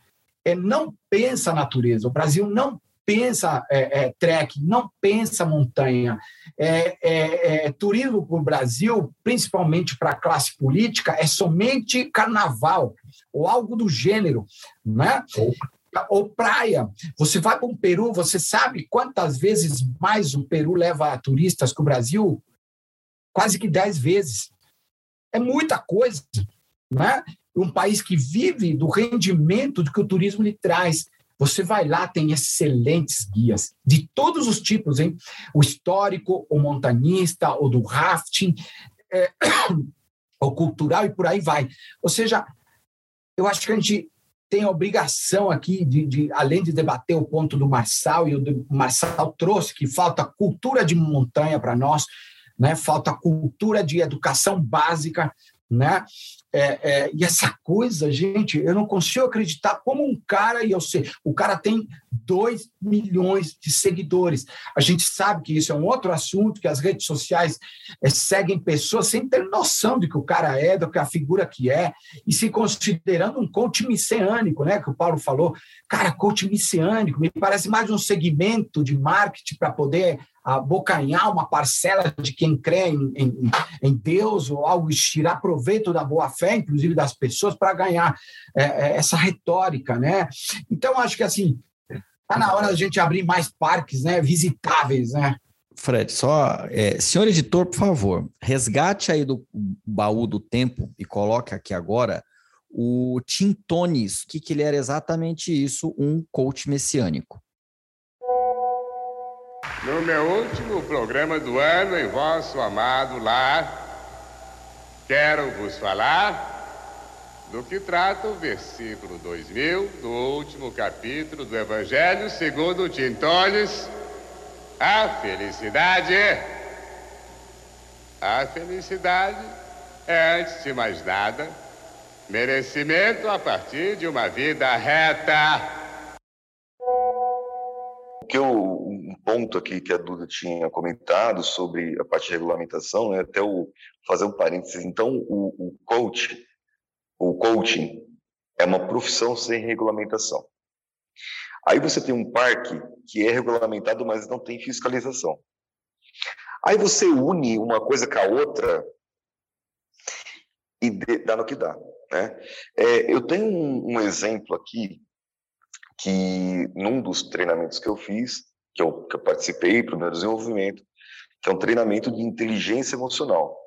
é, não pensa a natureza, o Brasil não pensa é, é, trekking, não pensa montanha. É, é, é turismo para o Brasil, principalmente para a classe política, é somente carnaval ou algo do gênero, né? Ou praia. Você vai para um Peru, você sabe quantas vezes mais o Peru leva turistas que o Brasil? Quase que dez vezes. É muita coisa, né? Um país que vive do rendimento que o turismo lhe traz. Você vai lá, tem excelentes guias de todos os tipos, hein? O histórico, o montanhista, o do rafting, é, [coughs] o cultural e por aí vai. Ou seja, eu acho que a gente tem a obrigação aqui de, de, além de debater o ponto do Marçal, e o Marçal trouxe que falta cultura de montanha para nós, né? falta cultura de educação básica, né? É, é, e essa coisa, gente, eu não consigo acreditar como um cara, e eu sei, o cara tem 2 milhões de seguidores. A gente sabe que isso é um outro assunto, que as redes sociais é, seguem pessoas sem ter noção de que o cara é, do que a figura que é, e se considerando um coach messiânico, né? Que o Paulo falou. Cara, coach messiânico, me parece mais um segmento de marketing para poder abocanhar uma parcela de quem crê em, em, em Deus ou algo, tirar proveito da boa-fé, inclusive das pessoas, para ganhar é, é, essa retórica, né? Então, acho que assim, está na hora da gente abrir mais parques né, visitáveis, né? Fred, só. É, senhor editor, por favor, resgate aí do baú do tempo e coloque aqui agora o Tim Tones, que, que ele era exatamente isso, um coach messiânico. No meu último programa do ano em vosso amado lar, quero vos falar do que trata o versículo 2000 do último capítulo do Evangelho segundo Tintones. A felicidade, a felicidade é, antes de mais nada, merecimento a partir de uma vida reta que um ponto aqui que a Duda tinha comentado sobre a parte de regulamentação, né, até o fazer um parênteses. Então, o, o coach, o coaching é uma profissão sem regulamentação. Aí você tem um parque que é regulamentado, mas não tem fiscalização. Aí você une uma coisa com a outra e dá no que dá. Né? É, eu tenho um, um exemplo aqui que num dos treinamentos que eu fiz, que eu, que eu participei para o meu desenvolvimento, que é um treinamento de inteligência emocional.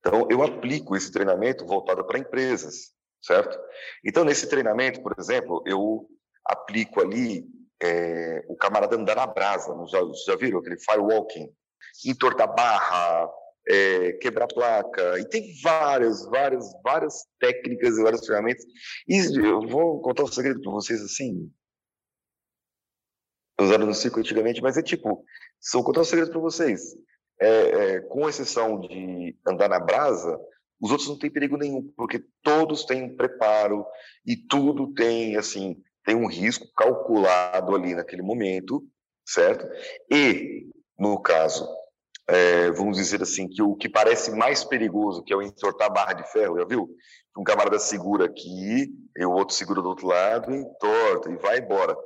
Então, eu aplico esse treinamento voltado para empresas, certo? Então, nesse treinamento, por exemplo, eu aplico ali é, o camarada andar na brasa, já, já viram aquele firewalking? Entortar barra, é, quebrar placa, e tem várias, várias, várias técnicas e várias ferramentas. E eu vou contar um segredo para vocês assim. Usaram no circo antigamente, mas é tipo, se contar um segredo para vocês, é, é, com exceção de andar na brasa, os outros não têm perigo nenhum, porque todos têm um preparo e tudo tem, assim, tem um risco calculado ali naquele momento, certo? E, no caso é, vamos dizer assim, que o que parece mais perigoso, que é o entortar barra de ferro, já viu? Um camarada segura aqui, e o outro segura do outro lado, entorta, e vai embora.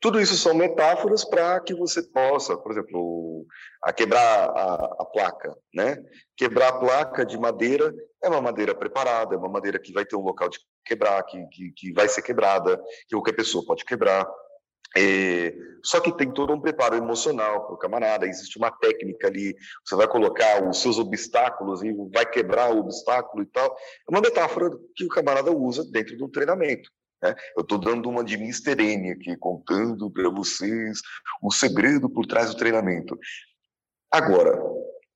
Tudo isso são metáforas para que você possa, por exemplo, a quebrar a, a, placa, né? Quebrar a placa de madeira é uma madeira preparada, é uma madeira que vai ter um local de quebrar, que, que, que vai ser quebrada, que qualquer pessoa pode quebrar. É, só que tem todo um preparo emocional para o camarada, existe uma técnica ali, você vai colocar os seus obstáculos e vai quebrar o obstáculo e tal. É uma metáfora que o camarada usa dentro do treinamento. Né? Eu estou dando uma de Mr. N aqui, contando para vocês o segredo por trás do treinamento. Agora,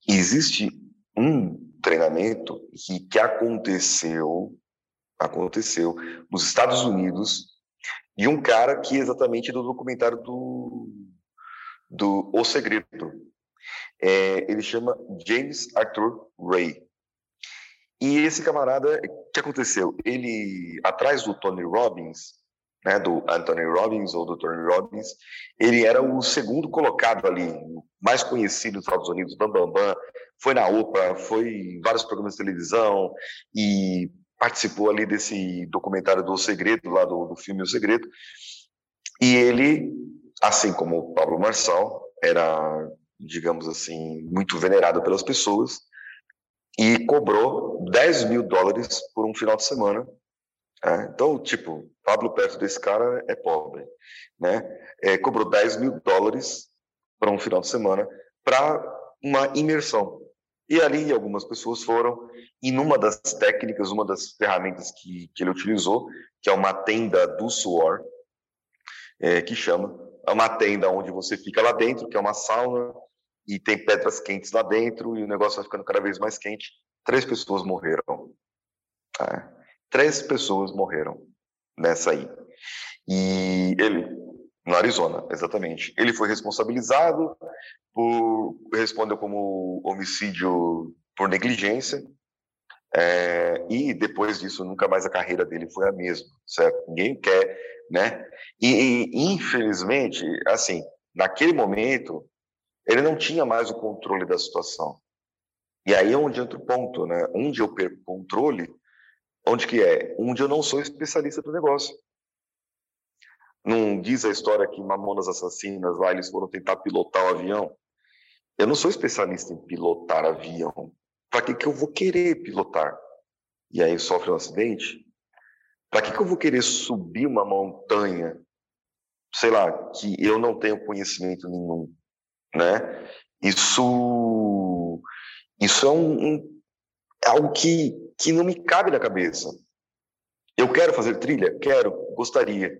existe um treinamento que, que aconteceu, aconteceu nos Estados Unidos e um cara que é exatamente do documentário do, do O Segredo. É, ele chama James Arthur Ray. E esse camarada, o que aconteceu? Ele, atrás do Tony Robbins, né, do Anthony Robbins ou do Tony Robbins, ele era o segundo colocado ali, mais conhecido dos Estados Unidos, Bam Bam Bam, foi na Oprah, foi em vários programas de televisão e participou ali desse documentário do Segredo, lá do, do filme O Segredo, e ele, assim como o Pablo Marçal, era, digamos assim, muito venerado pelas pessoas, e cobrou 10 mil dólares por um final de semana. Né? Então, tipo, Pablo perto desse cara é pobre, né? É, cobrou 10 mil dólares para um final de semana para uma imersão. E ali algumas pessoas foram, e numa das técnicas, uma das ferramentas que, que ele utilizou, que é uma tenda do suor, é, que chama, é uma tenda onde você fica lá dentro, que é uma sauna, e tem pedras quentes lá dentro, e o negócio vai ficando cada vez mais quente. Três pessoas morreram. É. Três pessoas morreram nessa aí. E ele, no Arizona, exatamente. Ele foi responsabilizado por respondeu como homicídio por negligência. É, e depois disso, nunca mais a carreira dele foi a mesma, certo? Ninguém quer, né? E, e infelizmente, assim, naquele momento, ele não tinha mais o controle da situação. E aí é onde entra o ponto, né? Onde eu perco controle, onde que é? Onde eu não sou especialista do negócio. Não diz a história que Mamonas Assassinas lá eles foram tentar pilotar o avião. Eu não sou especialista em pilotar avião. Para que, que eu vou querer pilotar? E aí sofre um acidente? Para que, que eu vou querer subir uma montanha, sei lá, que eu não tenho conhecimento nenhum, né? Isso, isso é um, um é algo que, que não me cabe na cabeça. Eu quero fazer trilha? Quero, gostaria.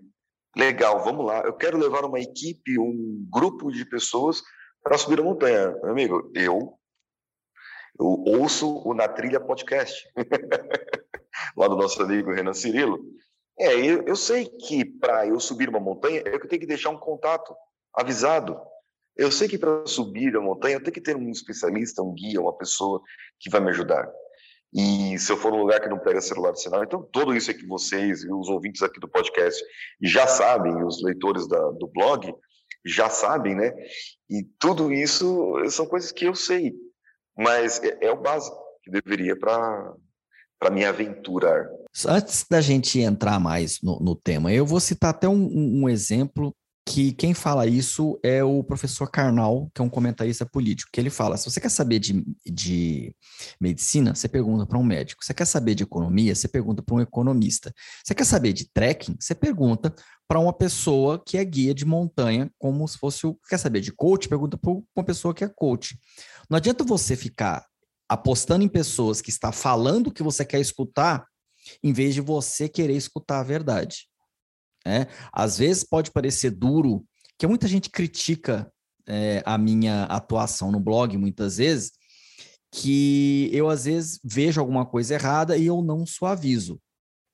Legal, vamos lá. Eu quero levar uma equipe, um grupo de pessoas para subir a montanha. Meu amigo, eu, eu ouço o Na Trilha Podcast, [laughs] lá do nosso amigo Renan Cirilo. É, eu, eu sei que para eu subir uma montanha, eu tenho que deixar um contato avisado. Eu sei que para subir a montanha, tenho que ter um especialista, um guia, uma pessoa que vai me ajudar. E se eu for num lugar que não pega celular de sinal, então tudo isso é que vocês e os ouvintes aqui do podcast já sabem, os leitores da, do blog já sabem, né? E tudo isso são coisas que eu sei, mas é, é o básico que deveria para para me aventurar. Antes da gente entrar mais no, no tema, eu vou citar até um, um exemplo que quem fala isso é o professor Karnal, que é um comentarista político, que ele fala, se você quer saber de, de medicina, você pergunta para um médico. Você quer saber de economia, você pergunta para um economista. Você quer saber de trekking, você pergunta para uma pessoa que é guia de montanha, como se fosse o... Quer saber de coach, pergunta para uma pessoa que é coach. Não adianta você ficar apostando em pessoas que está falando o que você quer escutar, em vez de você querer escutar a verdade. Né? Às vezes pode parecer duro, que muita gente critica é, a minha atuação no blog, muitas vezes, que eu às vezes vejo alguma coisa errada e eu não suavizo.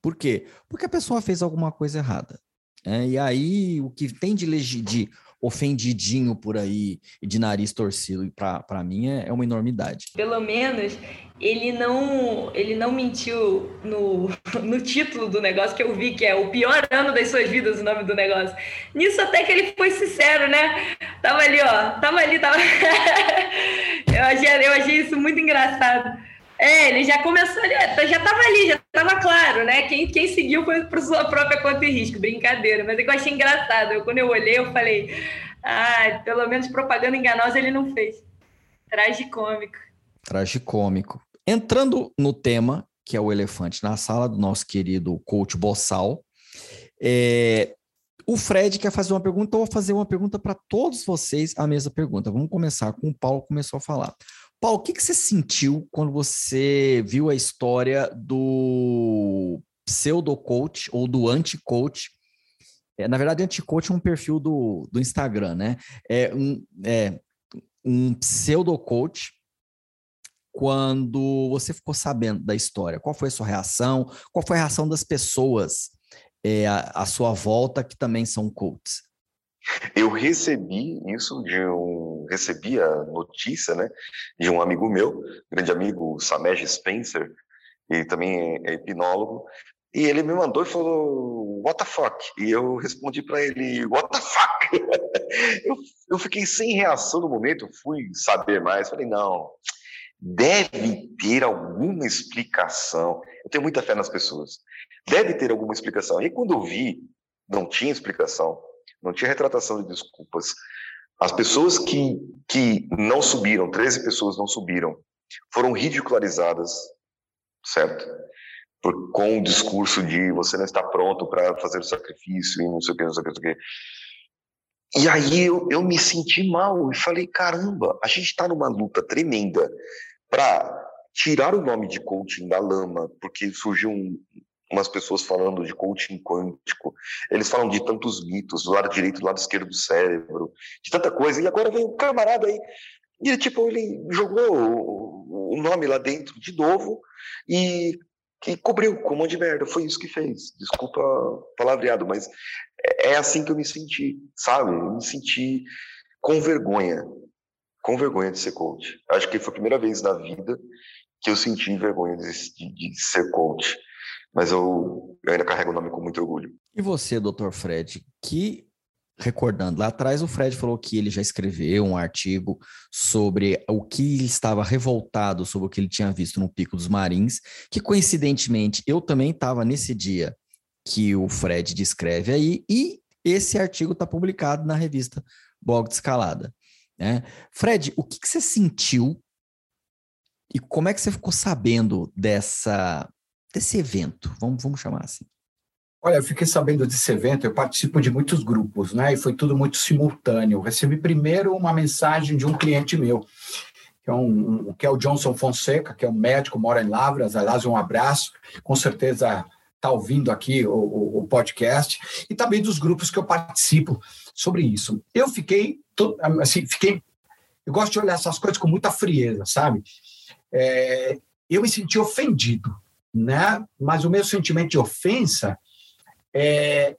Por quê? Porque a pessoa fez alguma coisa errada. É, e aí, o que tem de, de ofendidinho por aí e de nariz torcido, para mim é, é uma enormidade. Pelo menos ele não ele não mentiu no, [laughs] no título do negócio que eu vi que é o pior ano das suas vidas o nome do negócio. Nisso até que ele foi sincero né? Tava ali ó tava ali tava [laughs] eu achei eu achei isso muito engraçado. É ele já começou ali já tava ali já tava claro né? Quem, quem seguiu foi por sua própria conta e risco. Brincadeira mas é eu achei engraçado. Eu, quando eu olhei eu falei ah pelo menos propaganda enganosa ele não fez. Tragicômico tragicômico Entrando no tema, que é o elefante na sala do nosso querido coach Bossal, é, o Fred quer fazer uma pergunta, eu vou fazer uma pergunta para todos vocês, a mesma pergunta. Vamos começar com o Paulo, começou a falar. Paulo, o que, que você sentiu quando você viu a história do pseudo-coach ou do anti-coach? É, na verdade, anti-coach é um perfil do, do Instagram, né? É um, é, um pseudo-coach quando você ficou sabendo da história? Qual foi a sua reação? Qual foi a reação das pessoas é, à, sua volta que também são cults? Eu recebi isso de um, recebi a notícia, né, de um amigo meu, grande amigo Samej Spencer, e também é hipnólogo, e ele me mandou e falou, what the fuck? E eu respondi para ele, what the fuck? [laughs] eu, eu fiquei sem reação no momento, fui saber mais, falei, não, deve ter alguma explicação. Eu tenho muita fé nas pessoas. Deve ter alguma explicação. E quando eu vi, não tinha explicação, não tinha retratação de desculpas. As pessoas que, que não subiram, 13 pessoas não subiram, foram ridicularizadas, certo? Por, com o discurso de você não está pronto para fazer o sacrifício e não sei o que, não sei o que, não sei o que. E aí eu, eu me senti mal e falei, caramba, a gente está numa luta tremenda para tirar o nome de coaching da lama, porque surgiu um, umas pessoas falando de coaching quântico, eles falam de tantos mitos, do lado direito, do lado esquerdo do cérebro, de tanta coisa, e agora vem um camarada aí, e tipo, ele jogou o, nome lá dentro de novo e que cobriu com um monte de merda, foi isso que fez, desculpa palavreado, mas é, é assim que eu me senti, sabe, eu me senti com vergonha, com vergonha de ser coach. Acho que foi a primeira vez na vida que eu senti vergonha de, de, de ser coach. Mas eu, eu ainda carrego o nome com muito orgulho. E você, doutor Fred, que recordando, lá atrás o Fred falou que ele já escreveu um artigo sobre o que ele estava revoltado sobre o que ele tinha visto no Pico dos Marins, que coincidentemente eu também estava nesse dia que o Fred descreve aí, e esse artigo está publicado na revista Blog de Escalada. Né? Fred, o que, que você sentiu e como é que você ficou sabendo dessa, desse evento? Vamos, vamos chamar assim. Olha, eu fiquei sabendo desse evento, eu participo de muitos grupos, né? E foi tudo muito simultâneo. Eu recebi primeiro uma mensagem de um cliente meu, que é, um, um, que é o Johnson Fonseca, que é um médico, mora em Lavras, aliás, um abraço, com certeza está ouvindo aqui o, o, o, podcast, e também dos grupos que eu participo sobre isso. Eu fiquei, assim, fiquei, eu gosto de olhar essas coisas com muita frieza, sabe? É, eu me senti ofendido, né? Mas o meu sentimento de ofensa é,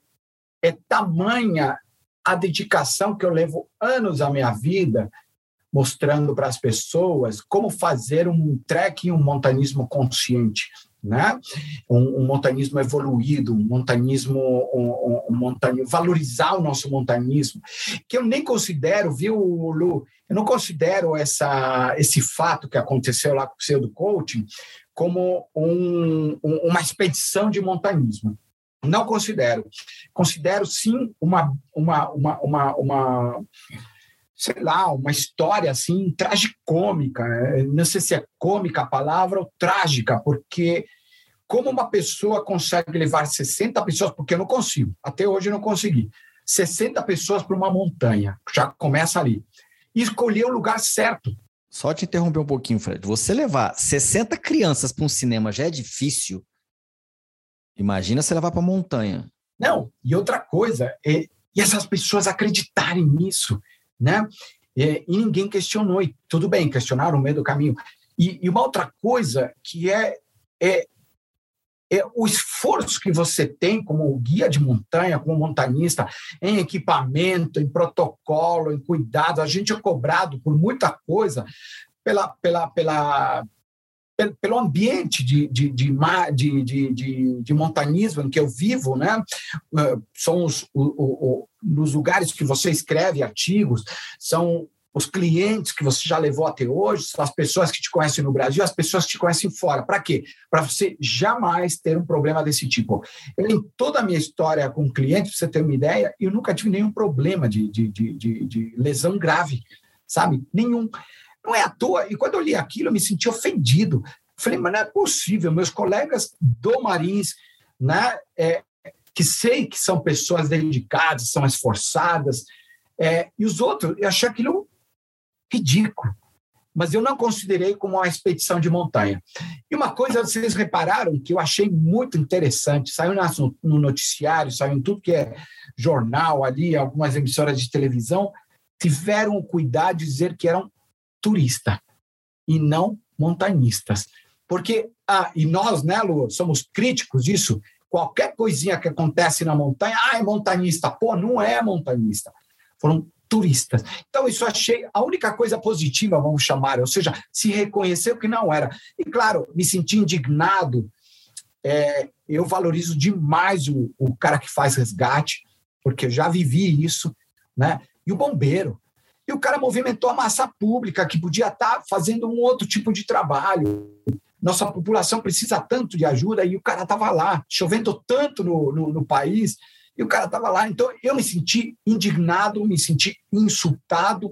é tamanha a dedicação que eu levo anos da minha vida mostrando para as pessoas como fazer um trekking, um montanismo consciente, né? Um, um montanismo evoluído, um montanismo, um, um, montanismo, valorizar o nosso montanismo, que eu nem considero, viu, Lu? Eu não considero essa, esse fato que aconteceu lá com o pseudo coaching como um, uma expedição de montanismo. Não considero. Considero, sim, uma, uma, uma, uma, uma sei lá, uma história assim tragicômica. Não sei se é cômica a palavra ou trágica, porque como uma pessoa consegue levar 60 pessoas, porque eu não consigo, até hoje eu não consegui, 60 pessoas para uma montanha, já começa ali. E escolher o lugar certo. Só te interromper um pouquinho, Fred. Você levar 60 crianças para um cinema já é difícil. Imagina você levar para montanha. Não, e outra coisa, é, e essas pessoas acreditarem nisso, né? E, e ninguém questionou, e tudo bem, questionaram no meio do caminho. E, e, uma outra coisa que é, é, é o esforço que você tem como guia de montanha, como montanista, em equipamento, em protocolo, em cuidado. A gente é cobrado por muita coisa pela, pela, pela, pelo ambiente de, de, de, de, montanismo em que eu vivo, né? Ah, são os, nos lugares que você escreve artigos, são os clientes que você já levou até hoje, as pessoas que te conhecem no Brasil, as pessoas que te conhecem fora. Para quê? Para você jamais ter um problema desse tipo. Eu, em toda a minha história com clientes, para você ter uma ideia, eu nunca tive nenhum problema de, de, de, de, de lesão grave, sabe? Nenhum. Não é à toa. E quando eu li aquilo, eu me senti ofendido. Falei, mas não é possível. Meus colegas do Marins, né, é, que sei que são pessoas dedicadas, são esforçadas, é, e os outros, eu achei aquilo ridículo. Mas eu não considerei como uma expedição de montanha. E uma coisa, vocês repararam que eu achei muito interessante, saiu no noticiário, saiu em tudo que é jornal ali, algumas emissoras de televisão, tiveram o cuidado de dizer que eram turista e não montanhistas. Porque, ah, e nós, né, Lu, somos críticos disso. Qualquer coisinha que acontece na montanha, ah, é montanhista. Pô, não é montanhista. Foram turistas. Então, isso achei a única coisa positiva, vamos chamar, ou seja, se reconheceu que não era. E, claro, me senti indignado. É, eu valorizo demais o, o cara que faz resgate, porque eu já vivi isso, né? E o bombeiro. E o cara movimentou a massa pública, que podia estar fazendo um outro tipo de trabalho. Nossa população precisa tanto de ajuda e o cara estava lá, chovendo tanto no, no, no país, e o cara estava lá. Então, eu me senti indignado, me senti insultado.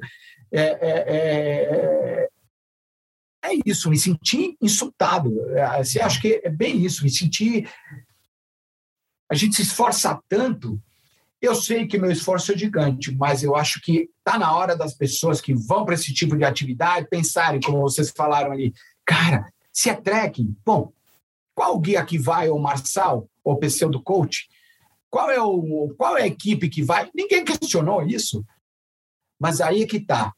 É, é, é, é isso, me senti insultado. Assim, acho que é bem isso, me senti. A gente se esforça tanto eu sei que meu esforço é gigante, mas eu acho que está na hora das pessoas que vão para esse tipo de atividade pensarem, como vocês falaram ali, cara, se é trekking, bom, qual guia que vai, o Marçal, ou pseudo coach? Qual é, o, qual é a equipe que vai? Ninguém questionou isso. Mas aí é que está.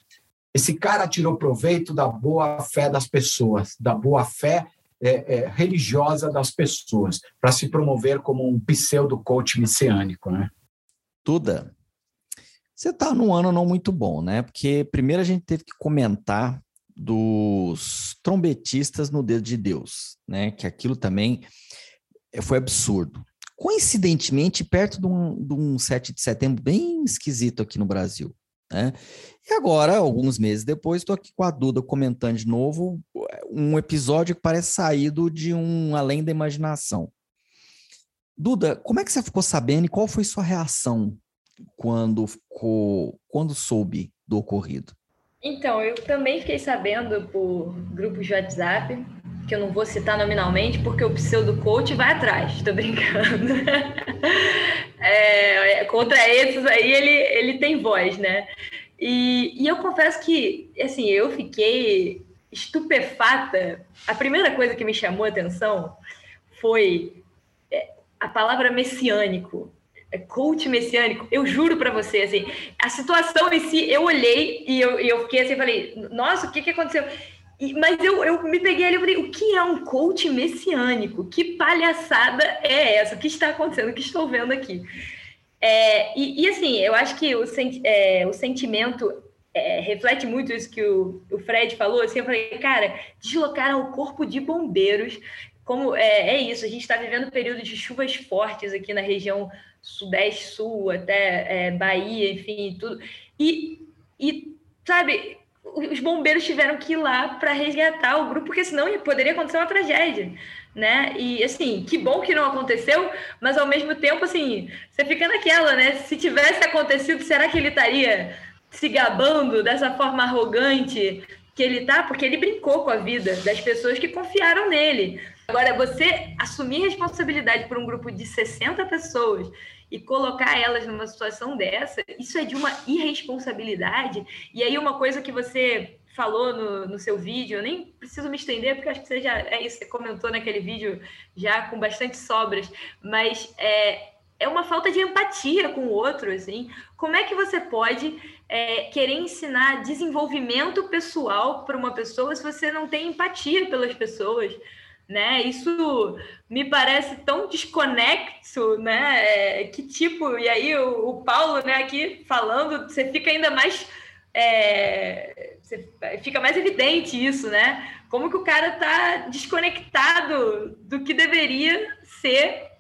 Esse cara tirou proveito da boa fé das pessoas, da boa fé é, é, religiosa das pessoas, para se promover como um pseudo coach messiânico, né? Tuda, você está num ano não muito bom, né? Porque primeiro a gente teve que comentar dos trombetistas no dedo de Deus, né? Que aquilo também foi absurdo. Coincidentemente, perto de um, de um 7 de setembro bem esquisito aqui no Brasil. Né? E agora, alguns meses depois, estou aqui com a Duda comentando de novo um episódio que parece saído de um Além da Imaginação. Duda, como é que você ficou sabendo e qual foi sua reação quando, ficou, quando soube do ocorrido? Então, eu também fiquei sabendo por grupos de WhatsApp, que eu não vou citar nominalmente, porque o pseudo coach vai atrás, tô brincando. [laughs] é, contra esses aí ele, ele tem voz, né? E, e eu confesso que, assim, eu fiquei estupefata. A primeira coisa que me chamou a atenção foi é, a palavra messiânico. É coach messiânico, eu juro para você, assim, a situação em si, eu olhei e eu, eu fiquei assim, falei, nossa, o que, que aconteceu? Mas eu, eu me peguei ali e falei, o que é um coach messiânico? Que palhaçada é essa? O que está acontecendo? O que estou vendo aqui? É, e, e, assim, eu acho que o, é, o sentimento é, reflete muito isso que o, o Fred falou. Assim, eu falei, cara, deslocaram o corpo de bombeiros. Como é, é isso, a gente está vivendo um período de chuvas fortes aqui na região sudeste, sul, até é, Bahia, enfim, tudo. E, e, sabe, os bombeiros tiveram que ir lá para resgatar o grupo, porque senão poderia acontecer uma tragédia, né? E assim, que bom que não aconteceu, mas ao mesmo tempo, assim, você fica naquela, né? Se tivesse acontecido, será que ele estaria se gabando dessa forma arrogante que ele tá? Porque ele brincou com a vida das pessoas que confiaram nele. Agora, você assumir responsabilidade por um grupo de 60 pessoas e colocar elas numa situação dessa, isso é de uma irresponsabilidade. E aí, uma coisa que você falou no, no seu vídeo, eu nem preciso me estender, porque acho que você já é isso, você comentou naquele vídeo já com bastante sobras, mas é, é uma falta de empatia com o outro, assim. Como é que você pode é, querer ensinar desenvolvimento pessoal para uma pessoa se você não tem empatia pelas pessoas? Né? Isso me parece tão desconexo, né? É, que tipo, e aí o, o, Paulo, né, aqui falando, você fica ainda mais. É, fica mais evidente isso, né? Como que o cara tá desconectado do que deveria ser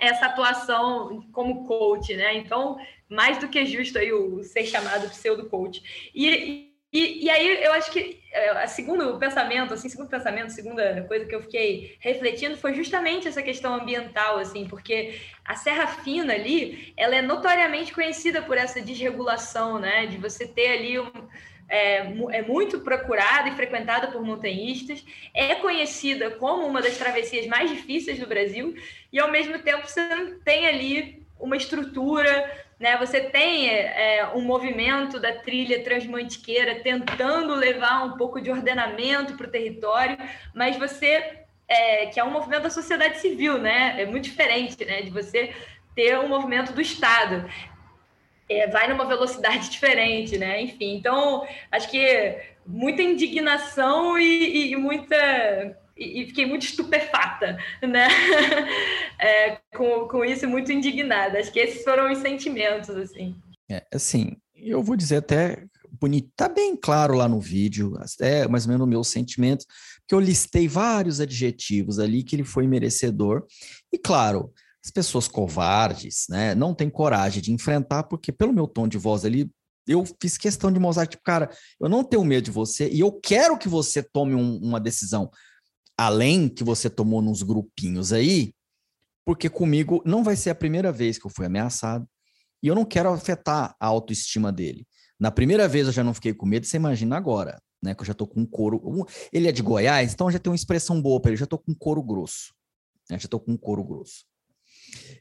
essa atuação como coach, né? Então, mais do que justo aí o ser chamado pseudo coach. E, e, e aí eu acho que é, a segundo pensamento, assim, segundo pensamento, segunda coisa que eu fiquei refletindo foi justamente essa questão ambiental, assim, porque a Serra Fina ali, ela é notoriamente conhecida por essa desregulação, né, de você ter ali um, é, é, muito procurada e frequentada por montanhistas, é conhecida como uma das travessias mais difíceis do Brasil, e ao mesmo tempo você tem ali uma estrutura né? Você tem é, um movimento da trilha transmantiqueira tentando levar um pouco de ordenamento para o território, mas você é, que é um movimento da sociedade civil, né? É muito diferente, né? De você ter um movimento do Estado. É, vai numa velocidade [laughs] diferente, né? Enfim, então acho que muita indignação e, e muita e, fiquei muito estupefata, né? [laughs] É, com, com isso, muito indignada. Acho que esses foram os sentimentos, assim. É, assim, eu vou dizer até bonito, tá bem claro lá no vídeo, é mais ou menos o meu sentimento, que eu listei vários adjetivos ali que ele foi merecedor. E claro, as pessoas covardes, né, não têm coragem de enfrentar, porque pelo meu tom de voz ali, eu fiz questão de mostrar, tipo, cara, eu não tenho medo de você e eu quero que você tome um, uma decisão além que você tomou nos grupinhos aí, porque comigo não vai ser a primeira vez que eu fui ameaçado e eu não quero afetar a autoestima dele. Na primeira vez eu já não fiquei com medo, você imagina agora, né? Que eu já tô com couro. Ele é de Goiás, então já tem uma expressão boa para ele, já tô com couro grosso. Né? Já tô com couro grosso.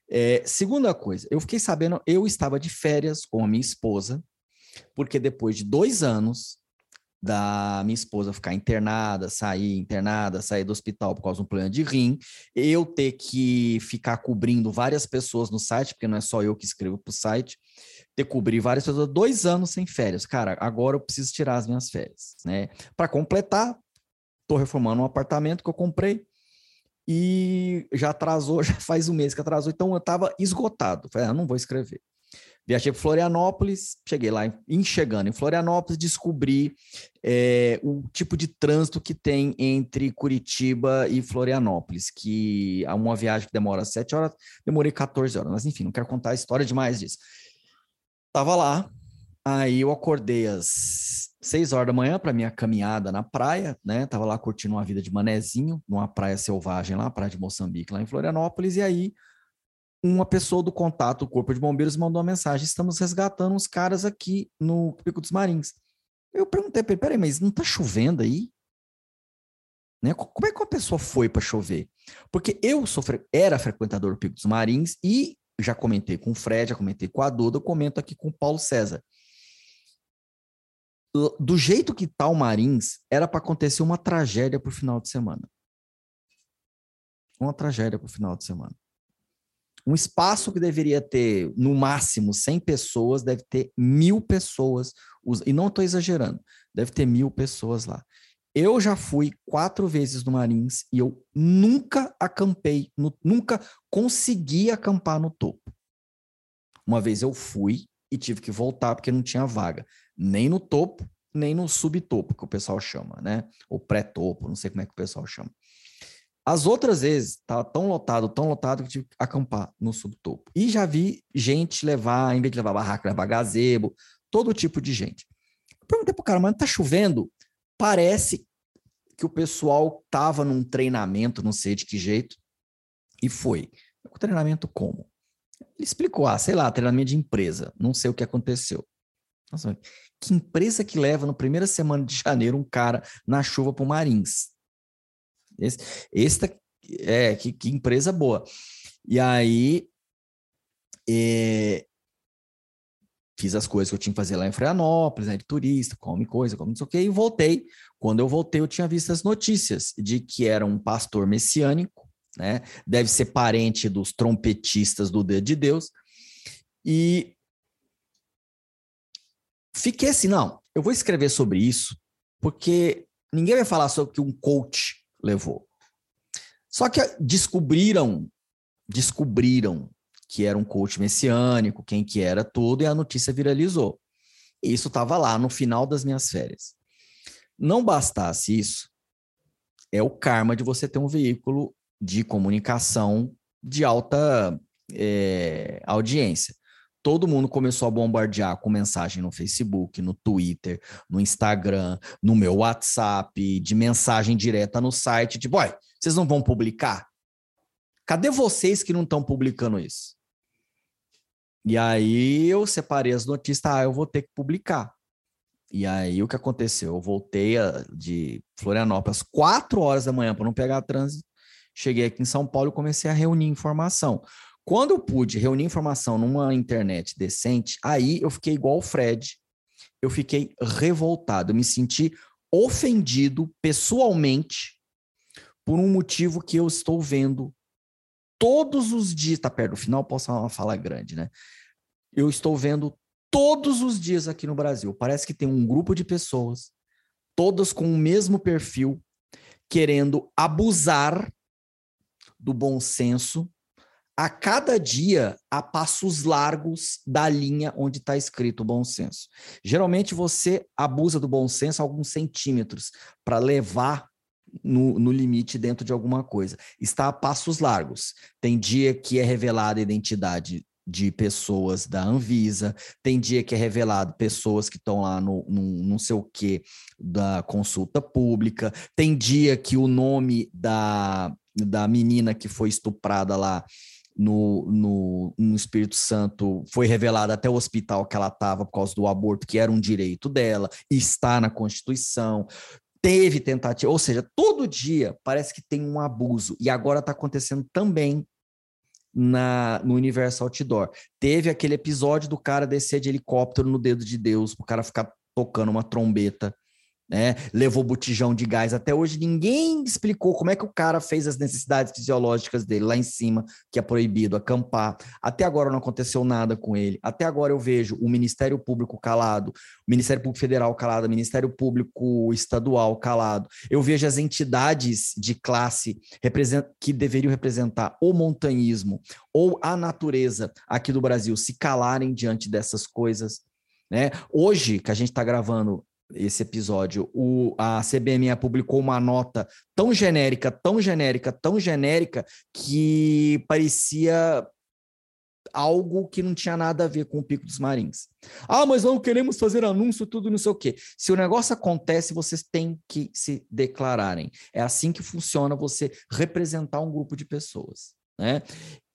É, segunda coisa, eu fiquei sabendo, eu estava de férias com a minha esposa, porque depois de dois anos da minha esposa ficar internada, sair internada, sair do hospital por causa de um problema de rim, eu ter que ficar cobrindo várias pessoas no site, porque não é só eu que escrevo para o site, ter que cobrir várias pessoas, dois anos sem férias. Cara, agora eu preciso tirar as minhas férias, né? Para completar, estou reformando um apartamento que eu comprei e já atrasou, [laughs] já faz um mês que atrasou, então eu estava esgotado. Falei, ah, não vou escrever. Viajei para Florianópolis, cheguei lá, em, chegando em Florianópolis, descobri é, o tipo de trânsito que tem entre Curitiba e Florianópolis, que é uma viagem que demora sete horas, demorei 14 horas, mas enfim, não quero contar a história demais disso. Tava lá, aí eu acordei às seis horas da manhã para minha caminhada na praia, né? Tava lá curtindo uma vida de manezinho, numa praia selvagem lá, praia de Moçambique, lá em Florianópolis, e aí uma pessoa do contato do Corpo de Bombeiros mandou uma mensagem: estamos resgatando uns caras aqui no Pico dos Marins. Eu perguntei para ele: peraí, mas não tá chovendo aí? Né? Como é que uma pessoa foi para chover? Porque eu sou, era frequentador do Pico dos Marins e já comentei com o Fred, já comentei com a Duda, eu comento aqui com o Paulo César. Do jeito que tá o Marins, era para acontecer uma tragédia pro final de semana. Uma tragédia pro final de semana. Um espaço que deveria ter, no máximo, 100 pessoas, deve ter mil pessoas. E não estou exagerando, deve ter mil pessoas lá. Eu já fui quatro vezes no Marins e eu nunca acampei, no, nunca consegui acampar no topo. Uma vez eu fui e tive que voltar porque não tinha vaga, nem no topo, nem no subtopo, que o pessoal chama, né? Ou pré-topo, não sei como é que o pessoal chama. As outras vezes, estava tão lotado, tão lotado que tive que acampar no subtopo. E já vi gente levar, em vez de levar barraca, levar gazebo, todo tipo de gente. Eu perguntei pro cara, mas tá chovendo? Parece que o pessoal tava num treinamento, não sei de que jeito, e foi. O treinamento como? Ele explicou, ah, sei lá, treinamento de empresa, não sei o que aconteceu. Nossa, que empresa que leva no primeira semana de [laughs] janeiro um cara na chuva para Marins? Esse, esse tá, é, que, que, empresa boa. E aí, é, fiz as coisas que eu tinha que fazer lá em Florianópolis, né, de turista, come coisa, come não sei o e voltei. Quando eu voltei, eu tinha visto as notícias de que era um pastor messiânico, né, deve ser parente dos trompetistas do Dedo de Deus, e fiquei assim, não, eu vou escrever sobre isso, porque ninguém vai falar sobre que um coach levou. Só que descobriram, descobriram que era um coach messiânico, quem que era tudo, e a notícia viralizou. E isso estava lá no final das minhas férias. Não bastasse isso, é o karma de você ter um veículo de comunicação de alta é, audiência todo mundo começou a bombardear com mensagem no Facebook, no Twitter, no Instagram, no meu WhatsApp, de mensagem direta no site, tipo, olha, vocês não vão publicar? Cadê vocês que não estão publicando isso? E aí eu separei as notícias, ah, eu vou ter que publicar. E aí o que aconteceu? Eu voltei de Florianópolis quatro horas da manhã para não pegar trânsito. Cheguei aqui em São Paulo e comecei a reunir informação. Quando eu pude reunir informação numa internet decente, aí eu fiquei igual o Fred. Eu fiquei revoltado, eu me senti ofendido pessoalmente por um motivo que eu estou vendo todos os dias. Tá perto do final, posso falar uma fala grande, né? Eu estou vendo todos os dias aqui no Brasil. Parece que tem um grupo de pessoas, todas com o mesmo perfil, querendo abusar do bom senso a cada dia a passos largos da linha onde está escrito o bom senso. Geralmente você abusa do bom senso alguns centímetros para levar no, no, limite dentro de alguma coisa. Está a passos largos. Tem dia que é revelada a identidade de pessoas da Anvisa, tem dia que é revelado pessoas que estão lá no, no não sei o que da consulta pública, tem dia que o nome da, da menina que foi estuprada lá no, no, no, Espírito Santo foi revelada até o hospital que ela estava por causa do aborto, que era um direito dela, está na Constituição. Teve tentativa, ou seja, todo dia parece que tem um abuso, e agora está acontecendo também na, no universo outdoor. Teve aquele episódio do cara descer de helicóptero no dedo de Deus, o cara ficar tocando uma trombeta né? Levou botijão de gás. Até hoje ninguém explicou como é que o cara fez as necessidades fisiológicas dele lá em cima, que é proibido acampar. Até agora não aconteceu nada com ele. Até agora eu vejo o Ministério Público calado, o Ministério Público Federal calado, o Ministério Público Estadual calado. Eu vejo as entidades de classe que deveriam representar o montanhismo ou a natureza aqui do Brasil se calarem diante dessas coisas. Né? Hoje, que a gente está gravando esse episódio, o, a CBME publicou uma nota tão genérica, tão genérica, tão genérica, que parecia algo que não tinha nada a ver com o Pico dos Marins. Ah, mas não queremos fazer anúncio, tudo não sei o quê. Se o negócio acontece, vocês têm que se declararem. É assim que funciona você representar um grupo de pessoas. Né?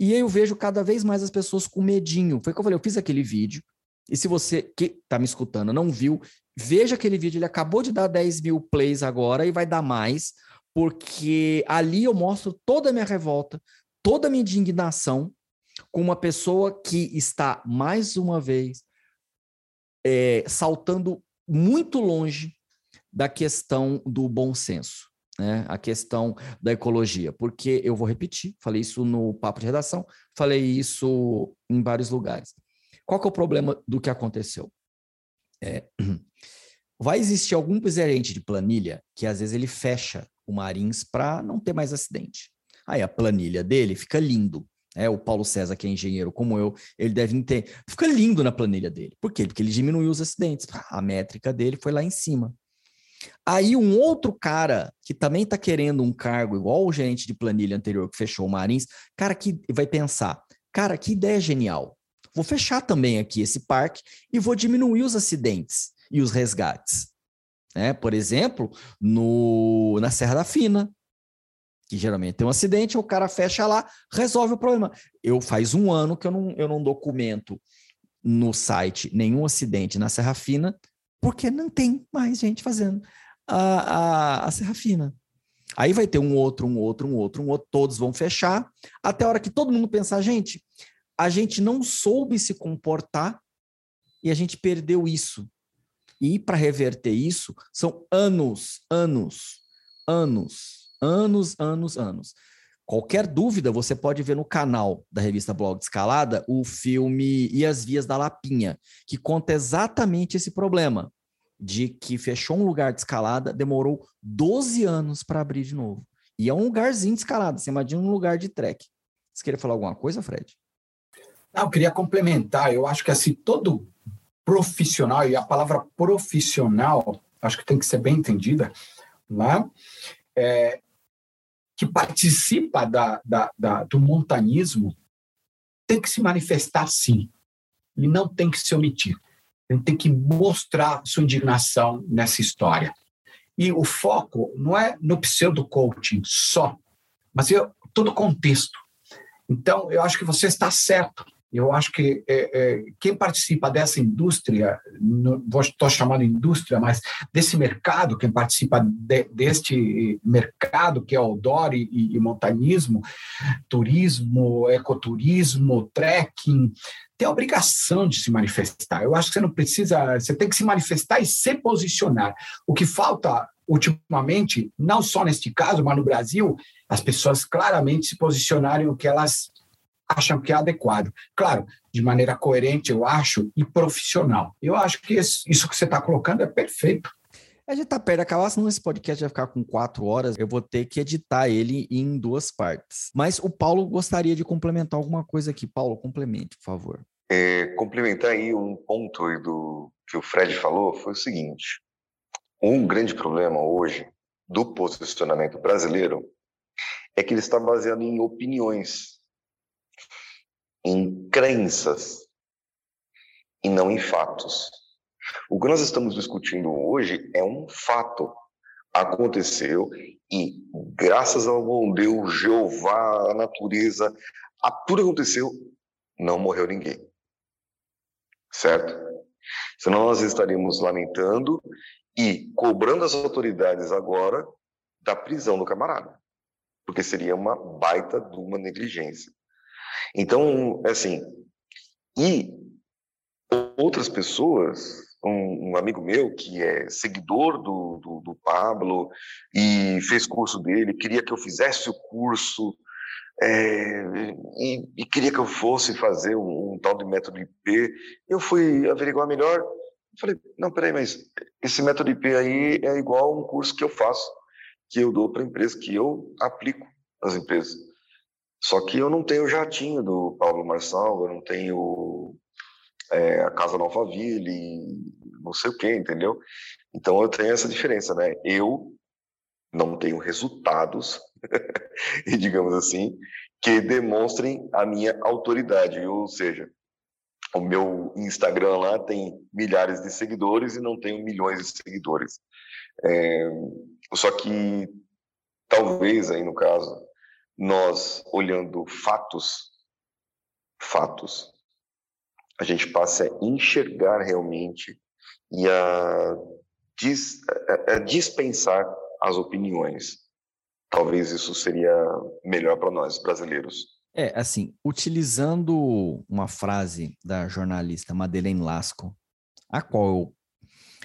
E eu vejo cada vez mais as pessoas com medinho. Foi o que eu falei, eu fiz aquele vídeo, e se você que está me escutando não viu, veja aquele vídeo. Ele acabou de dar 10 mil plays agora e vai dar mais, porque ali eu mostro toda a minha revolta, toda a minha indignação com uma pessoa que está, mais uma vez, é, saltando muito longe da questão do bom senso. Né, a questão da ecologia, porque eu vou repetir, falei isso no papo de redação, falei isso em vários lugares. Qual que é o problema do que aconteceu? É, [clears throat] vai existir algum gerente de planilha que às vezes ele fecha o Marins para não ter mais acidente. Aí a planilha dele fica lindo. É, o Paulo César, que é engenheiro como eu, ele deve ter. Fica lindo na planilha dele. Por quê? Porque ele diminuiu os acidentes. A métrica dele foi lá em cima. Aí um outro cara que também está querendo um cargo igual o gerente de planilha anterior que fechou o Marins, cara que vai pensar, cara, que ideia genial. Vou fechar também aqui esse parque e vou diminuir os acidentes e os resgates. Né? Por exemplo, no, na Serra da Fina, que geralmente tem um acidente, o cara fecha lá, resolve o problema. Eu faz um ano que eu não, eu não documento no site nenhum acidente na Serra Fina, porque não tem mais gente fazendo a, a, a Serra Fina. Aí vai ter um outro, um outro, um outro, um outro, todos vão fechar, até a hora que todo mundo pensar, gente, a gente não soube se comportar e a gente perdeu isso. E para reverter isso, são anos, anos, anos, anos, anos, anos. Qualquer dúvida, você pode ver no canal da revista Blog Escalada o filme E as Vias da Lapinha, que conta exatamente esse problema de que fechou um lugar de escalada, demorou 12 anos para abrir de novo. E é um lugarzinho de escalada, você imagina um lugar de trek. Você queria falar alguma coisa, Fred? Não, eu queria complementar. Eu acho que assim, todo profissional, e a palavra profissional, acho que tem que ser bem entendida, né? É, que participa da, da, da, do montanismo tem que se manifestar sim, e não tem que se omitir. Ele tem que mostrar sua indignação nessa história. E o foco não é no pseudo-coaching só, mas é todo o contexto. Então, eu acho que você está certo eu acho que é, é, quem participa dessa indústria, estou chamando indústria, mas desse mercado, quem participa de, deste mercado que é outdoor e, e montanismo, turismo, ecoturismo, trekking, tem a obrigação de se manifestar. Eu acho que você não precisa, você tem que se manifestar e se posicionar. O que falta ultimamente, não só neste caso, mas no Brasil, as pessoas claramente se posicionarem o que elas acham que é adequado. Claro, de maneira coerente, eu acho, e profissional. Eu acho que isso que você está colocando é perfeito. A gente tá perto de acabar, senão esse podcast vai ficar com quatro horas. Eu vou ter que editar ele em duas partes. Mas o Paulo gostaria de complementar alguma coisa aqui. Paulo, complemente, por favor. É, complementar aí um ponto aí do que o Fred falou foi o seguinte: um grande problema hoje do posicionamento brasileiro é que ele está baseado em opiniões em crenças e não em fatos. O que nós estamos discutindo hoje é um fato. Aconteceu e, graças ao bom Deus, Jeová, a natureza, a tudo aconteceu, não morreu ninguém. Certo? Senão nós estaríamos lamentando e cobrando as autoridades agora da prisão do camarada, porque seria uma baita de uma negligência. Então, assim, e outras pessoas um, um, amigo meu que é seguidor do, do, do, Pablo e fez curso dele, queria que eu fizesse o curso é, e, e, queria que eu fosse fazer um, um, tal de método IP. Eu fui averiguar melhor, falei, não, peraí, mas esse método IP aí é igual a um curso que eu faço, que eu dou para empresa, que eu aplico nas empresas. Só que eu não tenho o jatinho do Pablo Marçal, eu não tenho é, a Casa Nova Alphaville, não sei o quê, entendeu? Então eu tenho essa diferença, né? Eu não tenho resultados, [laughs] e digamos assim, que demonstrem a minha autoridade, ou seja, o meu Instagram lá tem milhares de seguidores e não tenho milhões de seguidores. É, só que talvez aí no caso nós olhando fatos, fatos, a gente passe a enxergar realmente e a, dis, a dispensar as opiniões. Talvez isso seria melhor para nós brasileiros. É, assim, utilizando uma frase da jornalista Madeleine Lasco, a qual eu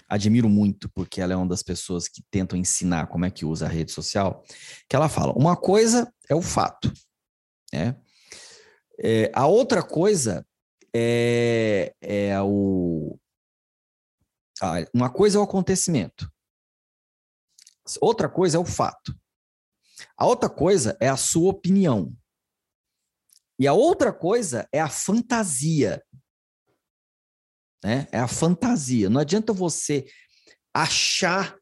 admiro muito, porque ela é uma das pessoas que tentam ensinar como é que usa a rede social, que ela fala: uma coisa é o fato, né? É, a outra coisa é, é o. Ah, uma coisa é o acontecimento, outra coisa é o fato. A outra coisa é a sua opinião. E a outra coisa é a fantasia. Né? É a fantasia. Não adianta você achar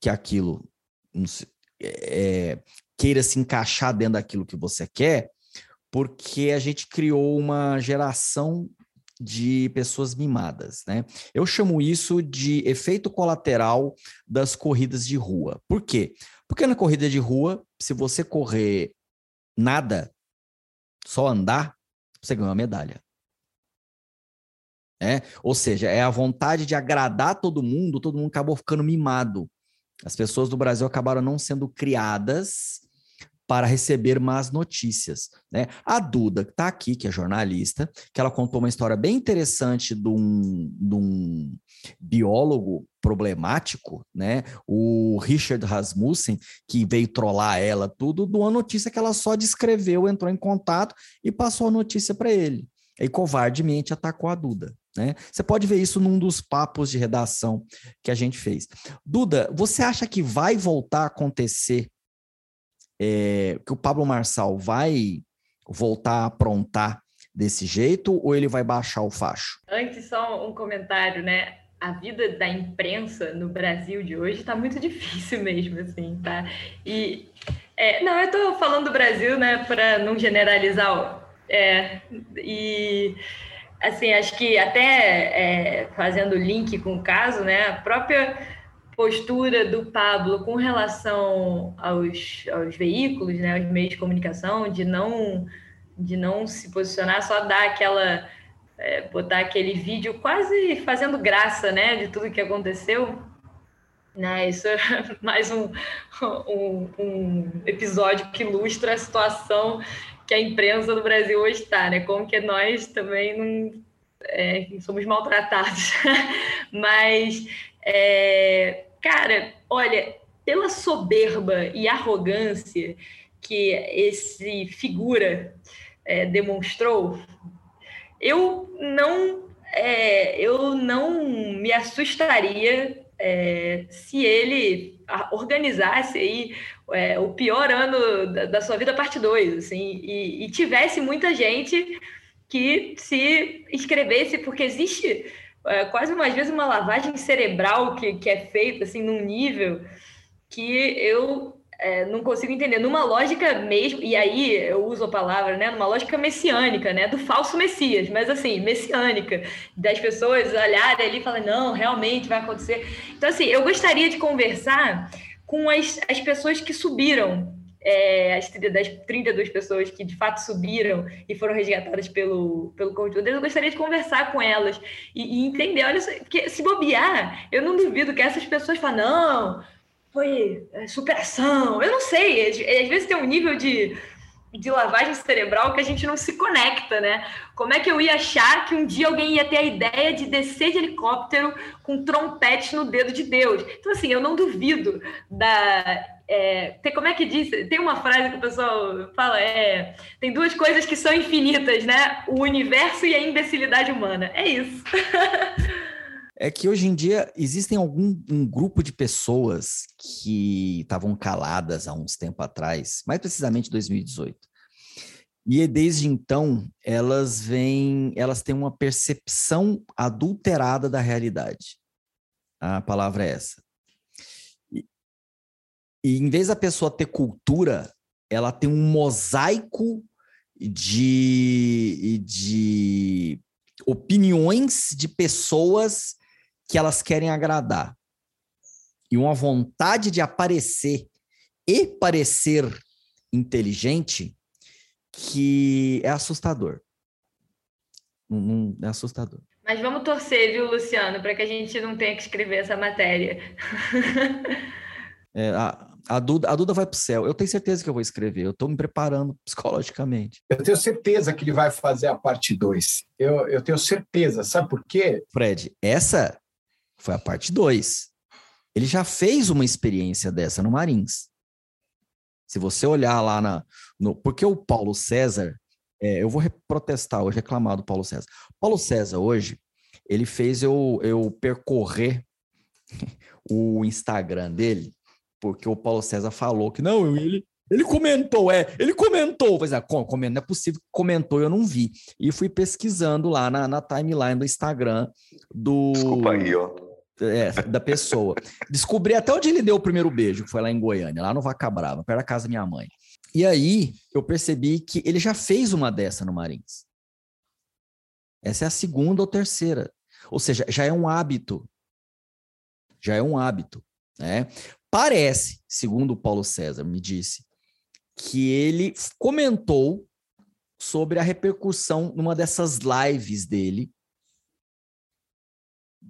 que aquilo é, queira se encaixar dentro daquilo que você quer, porque a gente criou uma geração de pessoas mimadas, né? Eu chamo isso de efeito colateral das corridas de rua. Por quê? Porque na corrida de rua, se você correr nada, só andar, você ganha uma medalha. É? Ou seja, é a vontade de agradar todo mundo, todo mundo acabou ficando mimado. As pessoas do Brasil acabaram não sendo criadas para receber más notícias. Né? A Duda, que está aqui, que é jornalista, que ela contou uma história bem interessante de um, de um biólogo problemático, né? O Richard Rasmussen, que veio trollar ela tudo, de uma notícia que ela só descreveu, entrou em contato e passou a notícia para ele. E covardemente atacou a Duda. Né? Você pode ver isso num dos papos de redação que a gente fez. Duda, você acha que vai voltar a acontecer é, que o Pablo Marçal vai voltar a aprontar desse jeito ou ele vai baixar o facho? Antes, só um comentário, né? A vida da imprensa no Brasil de hoje está muito [laughs] difícil mesmo, assim, tá? E é, não, eu estou falando do Brasil, né, para não generalizar. É, e assim, acho que até é, fazendo link com o caso, né, a própria postura do Pablo com relação aos, aos veículos, né, aos meios de comunicação, de não de não se posicionar, só dar aquela é, botar aquele vídeo quase fazendo graça, né, de tudo que aconteceu. Né, isso é [laughs] mais um, um, um episódio que ilustra a situação que a imprensa do Brasil hoje está, né? Como que nós também não é, somos maltratados. [laughs] Mas, é, cara, olha, pela soberba e arrogância que esse figura é, demonstrou, eu não, é, eu não me assustaria é, se ele organizasse aí é, o pior ano da, da, sua vida, parte 2, assim, e, e, tivesse muita gente que se inscrevesse, porque existe é, quase umas vezes uma lavagem cerebral que, que é feita assim num nível que eu é, não consigo entender. Numa lógica mesmo, e aí eu uso a palavra, né? Numa lógica messiânica, né? Do falso Messias, mas assim, messiânica, das pessoas olharem ali e falarem, não, realmente vai acontecer. Então, assim, eu gostaria de conversar com as, as pessoas que subiram é, as das 32 pessoas que de fato subiram e foram resgatadas pelo, pelo conjunto, eu gostaria de conversar com elas e, e entender, olha, porque se bobear, eu não duvido que essas pessoas falem, não, foi é, superação. Eu não sei, às, às vezes tem um nível de, de lavagem cerebral que a gente não se conecta, né? Como é que eu ia achar que um dia alguém ia ter a ideia de descer de helicóptero com trompete no dedo de Deus? Então, assim, eu não duvido da. É, tem, como é que diz? Tem uma frase que o pessoal fala: é, tem duas coisas que são infinitas, né? O universo e a imbecilidade humana. É isso. [laughs] é que hoje em dia existem algum um grupo de pessoas que estavam caladas há uns tempo atrás, mais precisamente 2018. E desde então elas vêm, elas têm uma percepção adulterada da realidade. A palavra é essa. E, e em vez da pessoa ter cultura, ela tem um mosaico de, de opiniões de pessoas que elas querem agradar e uma vontade de aparecer e parecer inteligente que é assustador. Não, é assustador. Mas vamos torcer, viu, Luciano, para que a gente não tenha que escrever essa matéria. [laughs] é, a, a, Duda, a Duda vai para o céu. Eu tenho certeza que eu vou escrever. Eu estou me preparando psicologicamente. Eu tenho certeza que ele vai fazer a parte 2. Eu, eu tenho certeza. Sabe por quê? Fred, essa foi a parte 2. Ele já fez uma experiência dessa no Marins. Se você olhar lá na. No, porque o Paulo César, é, eu vou protestar hoje, reclamar do Paulo César. Paulo César, hoje, ele fez eu, eu percorrer [laughs] o Instagram dele, porque o Paulo César falou que não, ele, ele comentou, é, ele comentou. Pois é, não é possível que comentou, eu não vi. E fui pesquisando lá na, na timeline do Instagram do. Desculpa aí, ó é, da pessoa. Descobri até onde ele deu o primeiro beijo, que foi lá em Goiânia, lá no Vaca Brava, perto da casa da minha mãe. E aí eu percebi que ele já fez uma dessa no Marins. Essa é a segunda ou terceira. Ou seja, já é um hábito. Já é um hábito. Né? Parece, segundo o Paulo César me disse, que ele comentou sobre a repercussão numa dessas lives dele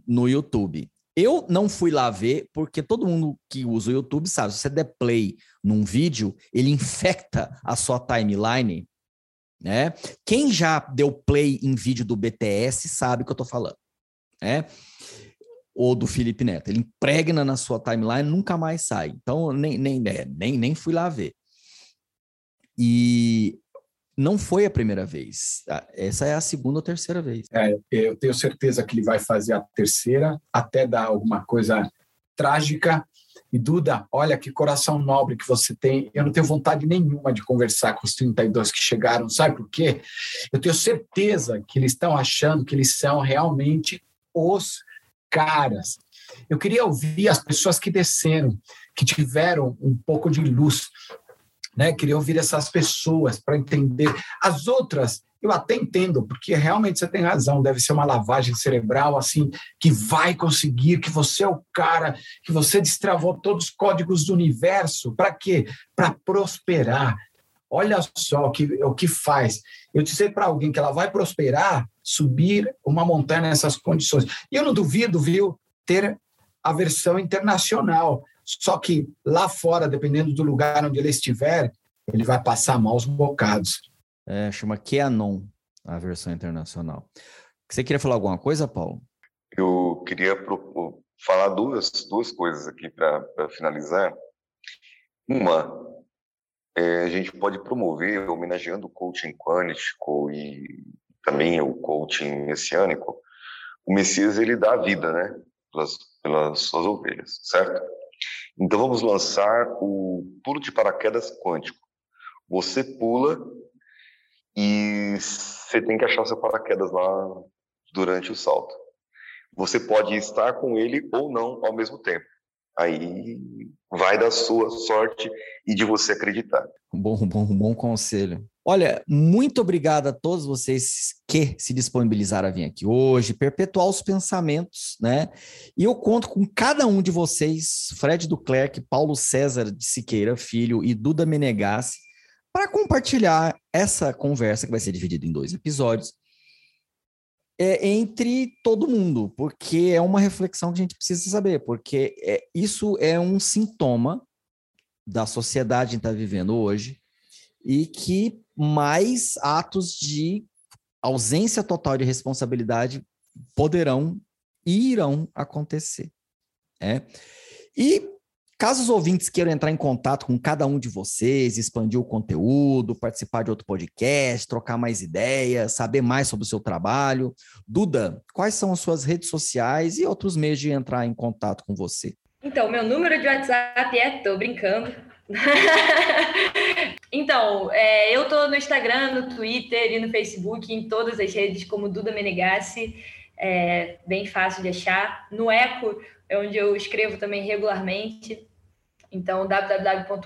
no YouTube. Eu não fui lá ver, porque todo mundo que usa o YouTube sabe, se você der play num vídeo, ele infecta a sua timeline, né? Quem já deu play em vídeo do BTS sabe o que eu tô falando, né? Ou do Felipe Neto. Ele impregna na sua timeline, nunca mais sai. Então, nem, nem, né, nem, nem fui lá ver. E não foi a primeira vez. Essa é a segunda ou terceira vez. É, eu tenho certeza que ele vai fazer a terceira, até dar alguma coisa trágica. E Duda, olha que coração nobre que você tem. Eu não tenho vontade nenhuma de conversar com os 32 que chegaram. Sabe por quê? Eu tenho certeza que eles estão achando que eles são realmente os caras. Eu queria ouvir as pessoas que desceram, que tiveram um pouco de luz, né? Queria ouvir essas pessoas para entender. As outras, eu até entendo, porque realmente você tem razão, deve ser uma lavagem cerebral assim, que vai conseguir, que você é o cara, que você destravou todos os códigos do universo. Para quê? Para prosperar. Olha só o que, o que faz. Eu dizer para alguém que ela vai prosperar, subir uma montanha nessas condições. E eu não duvido, viu, ter a versão internacional. Só que lá fora, dependendo do lugar onde ele estiver, ele vai passar maus bocados. É, chama QAnon, a versão internacional. Você queria falar alguma coisa, Paulo? Eu queria falar duas, duas coisas aqui para finalizar. Uma, é, a gente pode promover, homenageando o coaching quântico e também o coaching messiânico, o Messias ele dá a vida, né, pelas, pelas suas ovelhas, certo? Então vamos lançar o pulo de paraquedas quântico. Você pula e você tem que achar seu paraquedas lá durante o salto. Você pode estar com ele ou não ao mesmo tempo. Aí vai da sua sorte e de você acreditar. Bom, bom, bom conselho. Olha, muito obrigado a todos vocês que se disponibilizaram a vir aqui hoje, perpetuar os pensamentos, né? E eu conto com cada um de vocês, Fred Duclerc, Paulo César de Siqueira Filho e Duda Menegassi, para compartilhar essa conversa que vai ser dividida em dois episódios é, entre todo mundo, porque é uma reflexão que a gente precisa saber, porque é, isso é um sintoma da sociedade que está vivendo hoje e que mais atos de ausência total de responsabilidade poderão e irão acontecer. É. E caso os ouvintes queiram entrar em contato com cada um de vocês, expandir o conteúdo, participar de outro podcast, trocar mais ideias, saber mais sobre o seu trabalho, Duda, quais são as suas redes sociais e outros meios de entrar em contato com você? Então, meu número de WhatsApp é, tô brincando, [laughs] então, é, eu tô no Instagram, no Twitter e no Facebook, em todas as redes, como Duda Menegassi, é bem fácil de achar. No Eco, é onde eu escrevo também regularmente, então www.eco.org.br,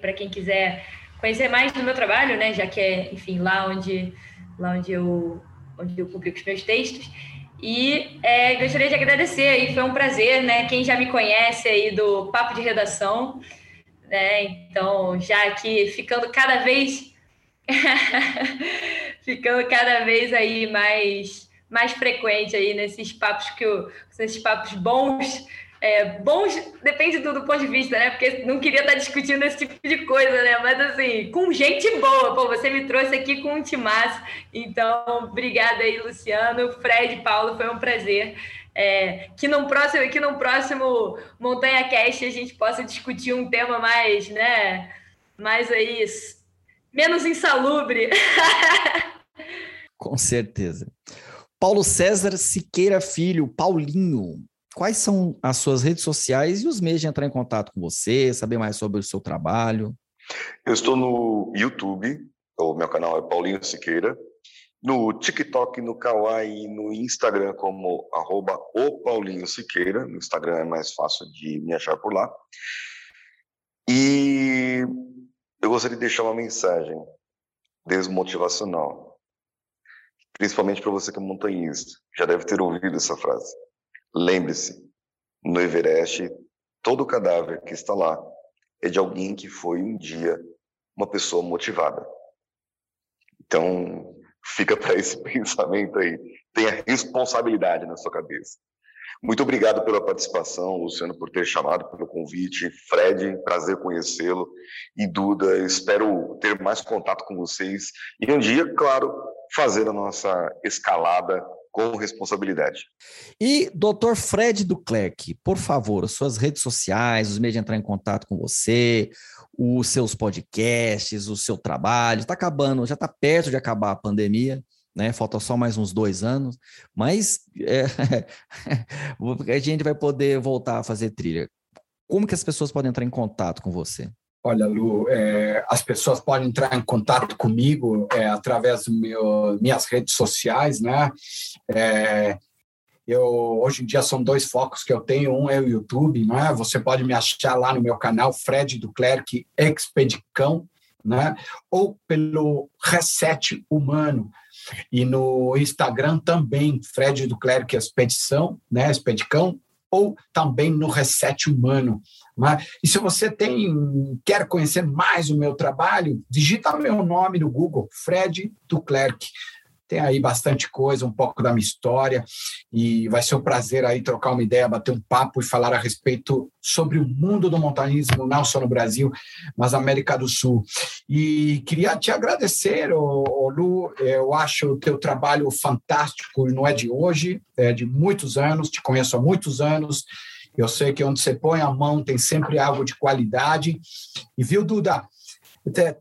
para quem quiser conhecer mais do meu trabalho, né, já que é, enfim, lá onde, lá onde, eu, onde eu publico os meus textos. E é, gostaria de agradecer aí, foi um prazer, né? Quem já me conhece aí do Papo de Redação, né? Então, já aqui ficando cada vez [laughs] ficando cada vez aí mais mais frequente aí nesses papos que eu, nesses papos bons é, bons depende do, do, ponto de vista, né? Porque não queria estar discutindo esse tipo de coisa, né? Mas assim, com gente boa. Pô, você me trouxe aqui com um timaço. Então, obrigada aí, Luciano, Fred, Paulo, foi um prazer. É, que no próximo, que no próximo Montanha Cast a gente possa discutir um tema mais, né? Mais aí menos insalubre. [laughs] Com certeza. Paulo César Siqueira Filho, Paulinho, quais são as suas redes sociais e os meios de entrar em contato com você, saber mais sobre o seu trabalho? Eu estou no YouTube, o meu canal é Paulinho Siqueira, no TikTok, no Kawaii, no Instagram como arroba o Paulinho Siqueira, no Instagram é mais fácil de me achar por lá. E eu gostaria de deixar uma mensagem desmotivacional, principalmente para você que é montanhista, já deve ter ouvido essa frase. Lembre-se, no Everest, todo cadáver que está lá é de alguém que foi um dia uma pessoa motivada. Então, fica para esse [laughs] pensamento aí. Tenha responsabilidade na sua cabeça. Muito obrigado pela participação, Luciano, por ter chamado, pelo convite. Fred, prazer conhecê-lo. E Duda, espero ter mais contato com vocês. E um dia, claro, fazer a nossa escalada com responsabilidade. E, doutor Fred Duclerc, por favor, suas redes sociais, os meios de entrar em contato com você, os seus podcasts, o seu trabalho. Está acabando, já está perto de acabar a pandemia. Né? Falta só mais uns dois anos, mas é, [laughs] a gente vai poder voltar a fazer trilha. Como que as pessoas podem entrar em contato com você? Olha, Lu, é, as pessoas podem entrar em contato comigo é, através das minhas redes sociais, né? É, eu, hoje em dia são dois focos que eu tenho, um é o YouTube, né? Você pode me achar lá no meu canal, Fred Duclerc Expedicão, né? Ou pelo Reset Humano. E no Instagram também, Fred Duclerc Expedição, né? Expedicão, ou também no Reset Humano. Né? E se você tem quer conhecer mais o meu trabalho, digita meu nome no Google, Fred Duclerc. Tem aí bastante coisa, um pouco da minha história, e vai ser um prazer aí trocar uma ideia, bater um papo e falar a respeito sobre o mundo do montanismo, não só no Brasil, mas na América do Sul. E queria te agradecer, ô, Lu, eu acho o teu trabalho fantástico, não é de hoje, é de muitos anos, te conheço há muitos anos, eu sei que onde você põe a mão tem sempre algo de qualidade. E viu, Duda?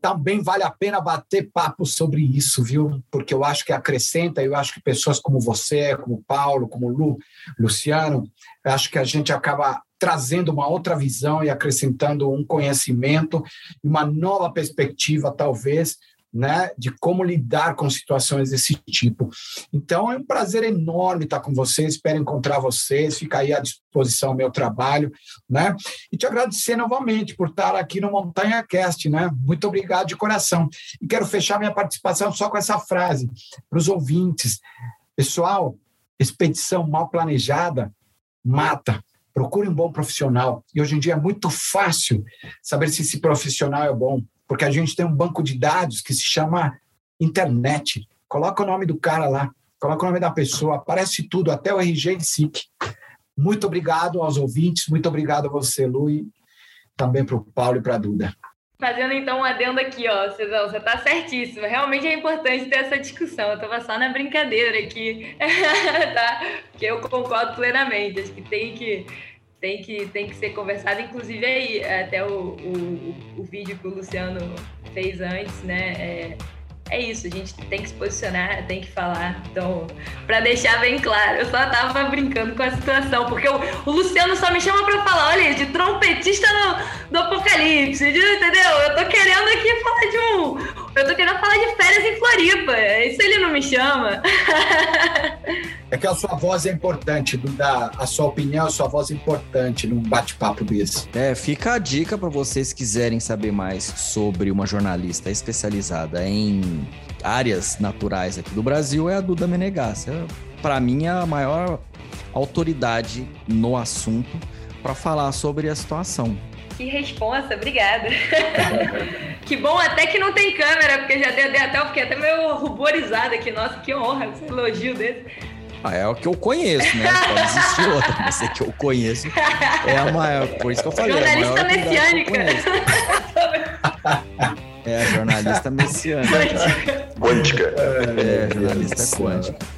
também vale a pena bater papo sobre isso, viu? Porque eu acho que acrescenta, eu acho que pessoas como você, como Paulo, como Lu, Luciano, acho que a gente acaba trazendo uma outra visão e acrescentando um conhecimento uma nova perspectiva, talvez, né, de como lidar com situações desse tipo. Então, é um prazer enorme estar com vocês, espero encontrar vocês, fica aí à disposição o meu trabalho, né, e te agradecer novamente por estar aqui no Montanha Cast, né, muito obrigado de coração. E quero fechar minha participação só com essa frase para os ouvintes. Pessoal, expedição mal planejada mata. Procure um bom profissional. E hoje em dia é muito fácil saber se esse profissional é bom porque a gente tem um banco de dados que se chama internet. Coloca o nome do cara lá, coloca o nome da pessoa, aparece tudo, até o RG e SIC. Muito obrigado aos ouvintes, muito obrigado a você, Lu, e também para o Paulo e para a Duda. Fazendo então um adendo aqui, ó, Cezão, você tá certíssimo. Realmente é importante ter essa discussão. Eu tava só na brincadeira aqui, [laughs] tá? Porque eu concordo plenamente. Acho que tem que tem que, tem que ser conversado. Inclusive aí, até o, o, o vídeo que o Luciano fez antes, né? É, é isso, a gente tem que se posicionar, tem que falar. Então, para deixar bem claro, eu só tava brincando com a situação, porque o, o Luciano só me chama para falar, olha, de trompetista no, do Apocalipse, de, entendeu? Eu tô querendo aqui falar de um. Eu tô querendo falar de férias em Floripa. Isso ele não me chama. É que a sua voz é importante, Duda. A sua opinião, a sua voz é importante num bate-papo desse. É, fica a dica para vocês quiserem saber mais sobre uma jornalista especializada em áreas naturais aqui do Brasil, é a Duda Menegas. É, para mim, é a maior autoridade no assunto para falar sobre a situação. Que responsa, obrigada. [laughs] que bom até que não tem câmera, porque já dei, até, eu fiquei até meio ruborizada aqui. Nossa, que honra, esse elogio desse. Ah, é o que eu conheço, né? Pode existir [laughs] outra, mas é que eu conheço é a maior. Por isso que eu falei. Jornalista é messiânica. É, jornalista messiânica. Quântica. É, jornalista quântica.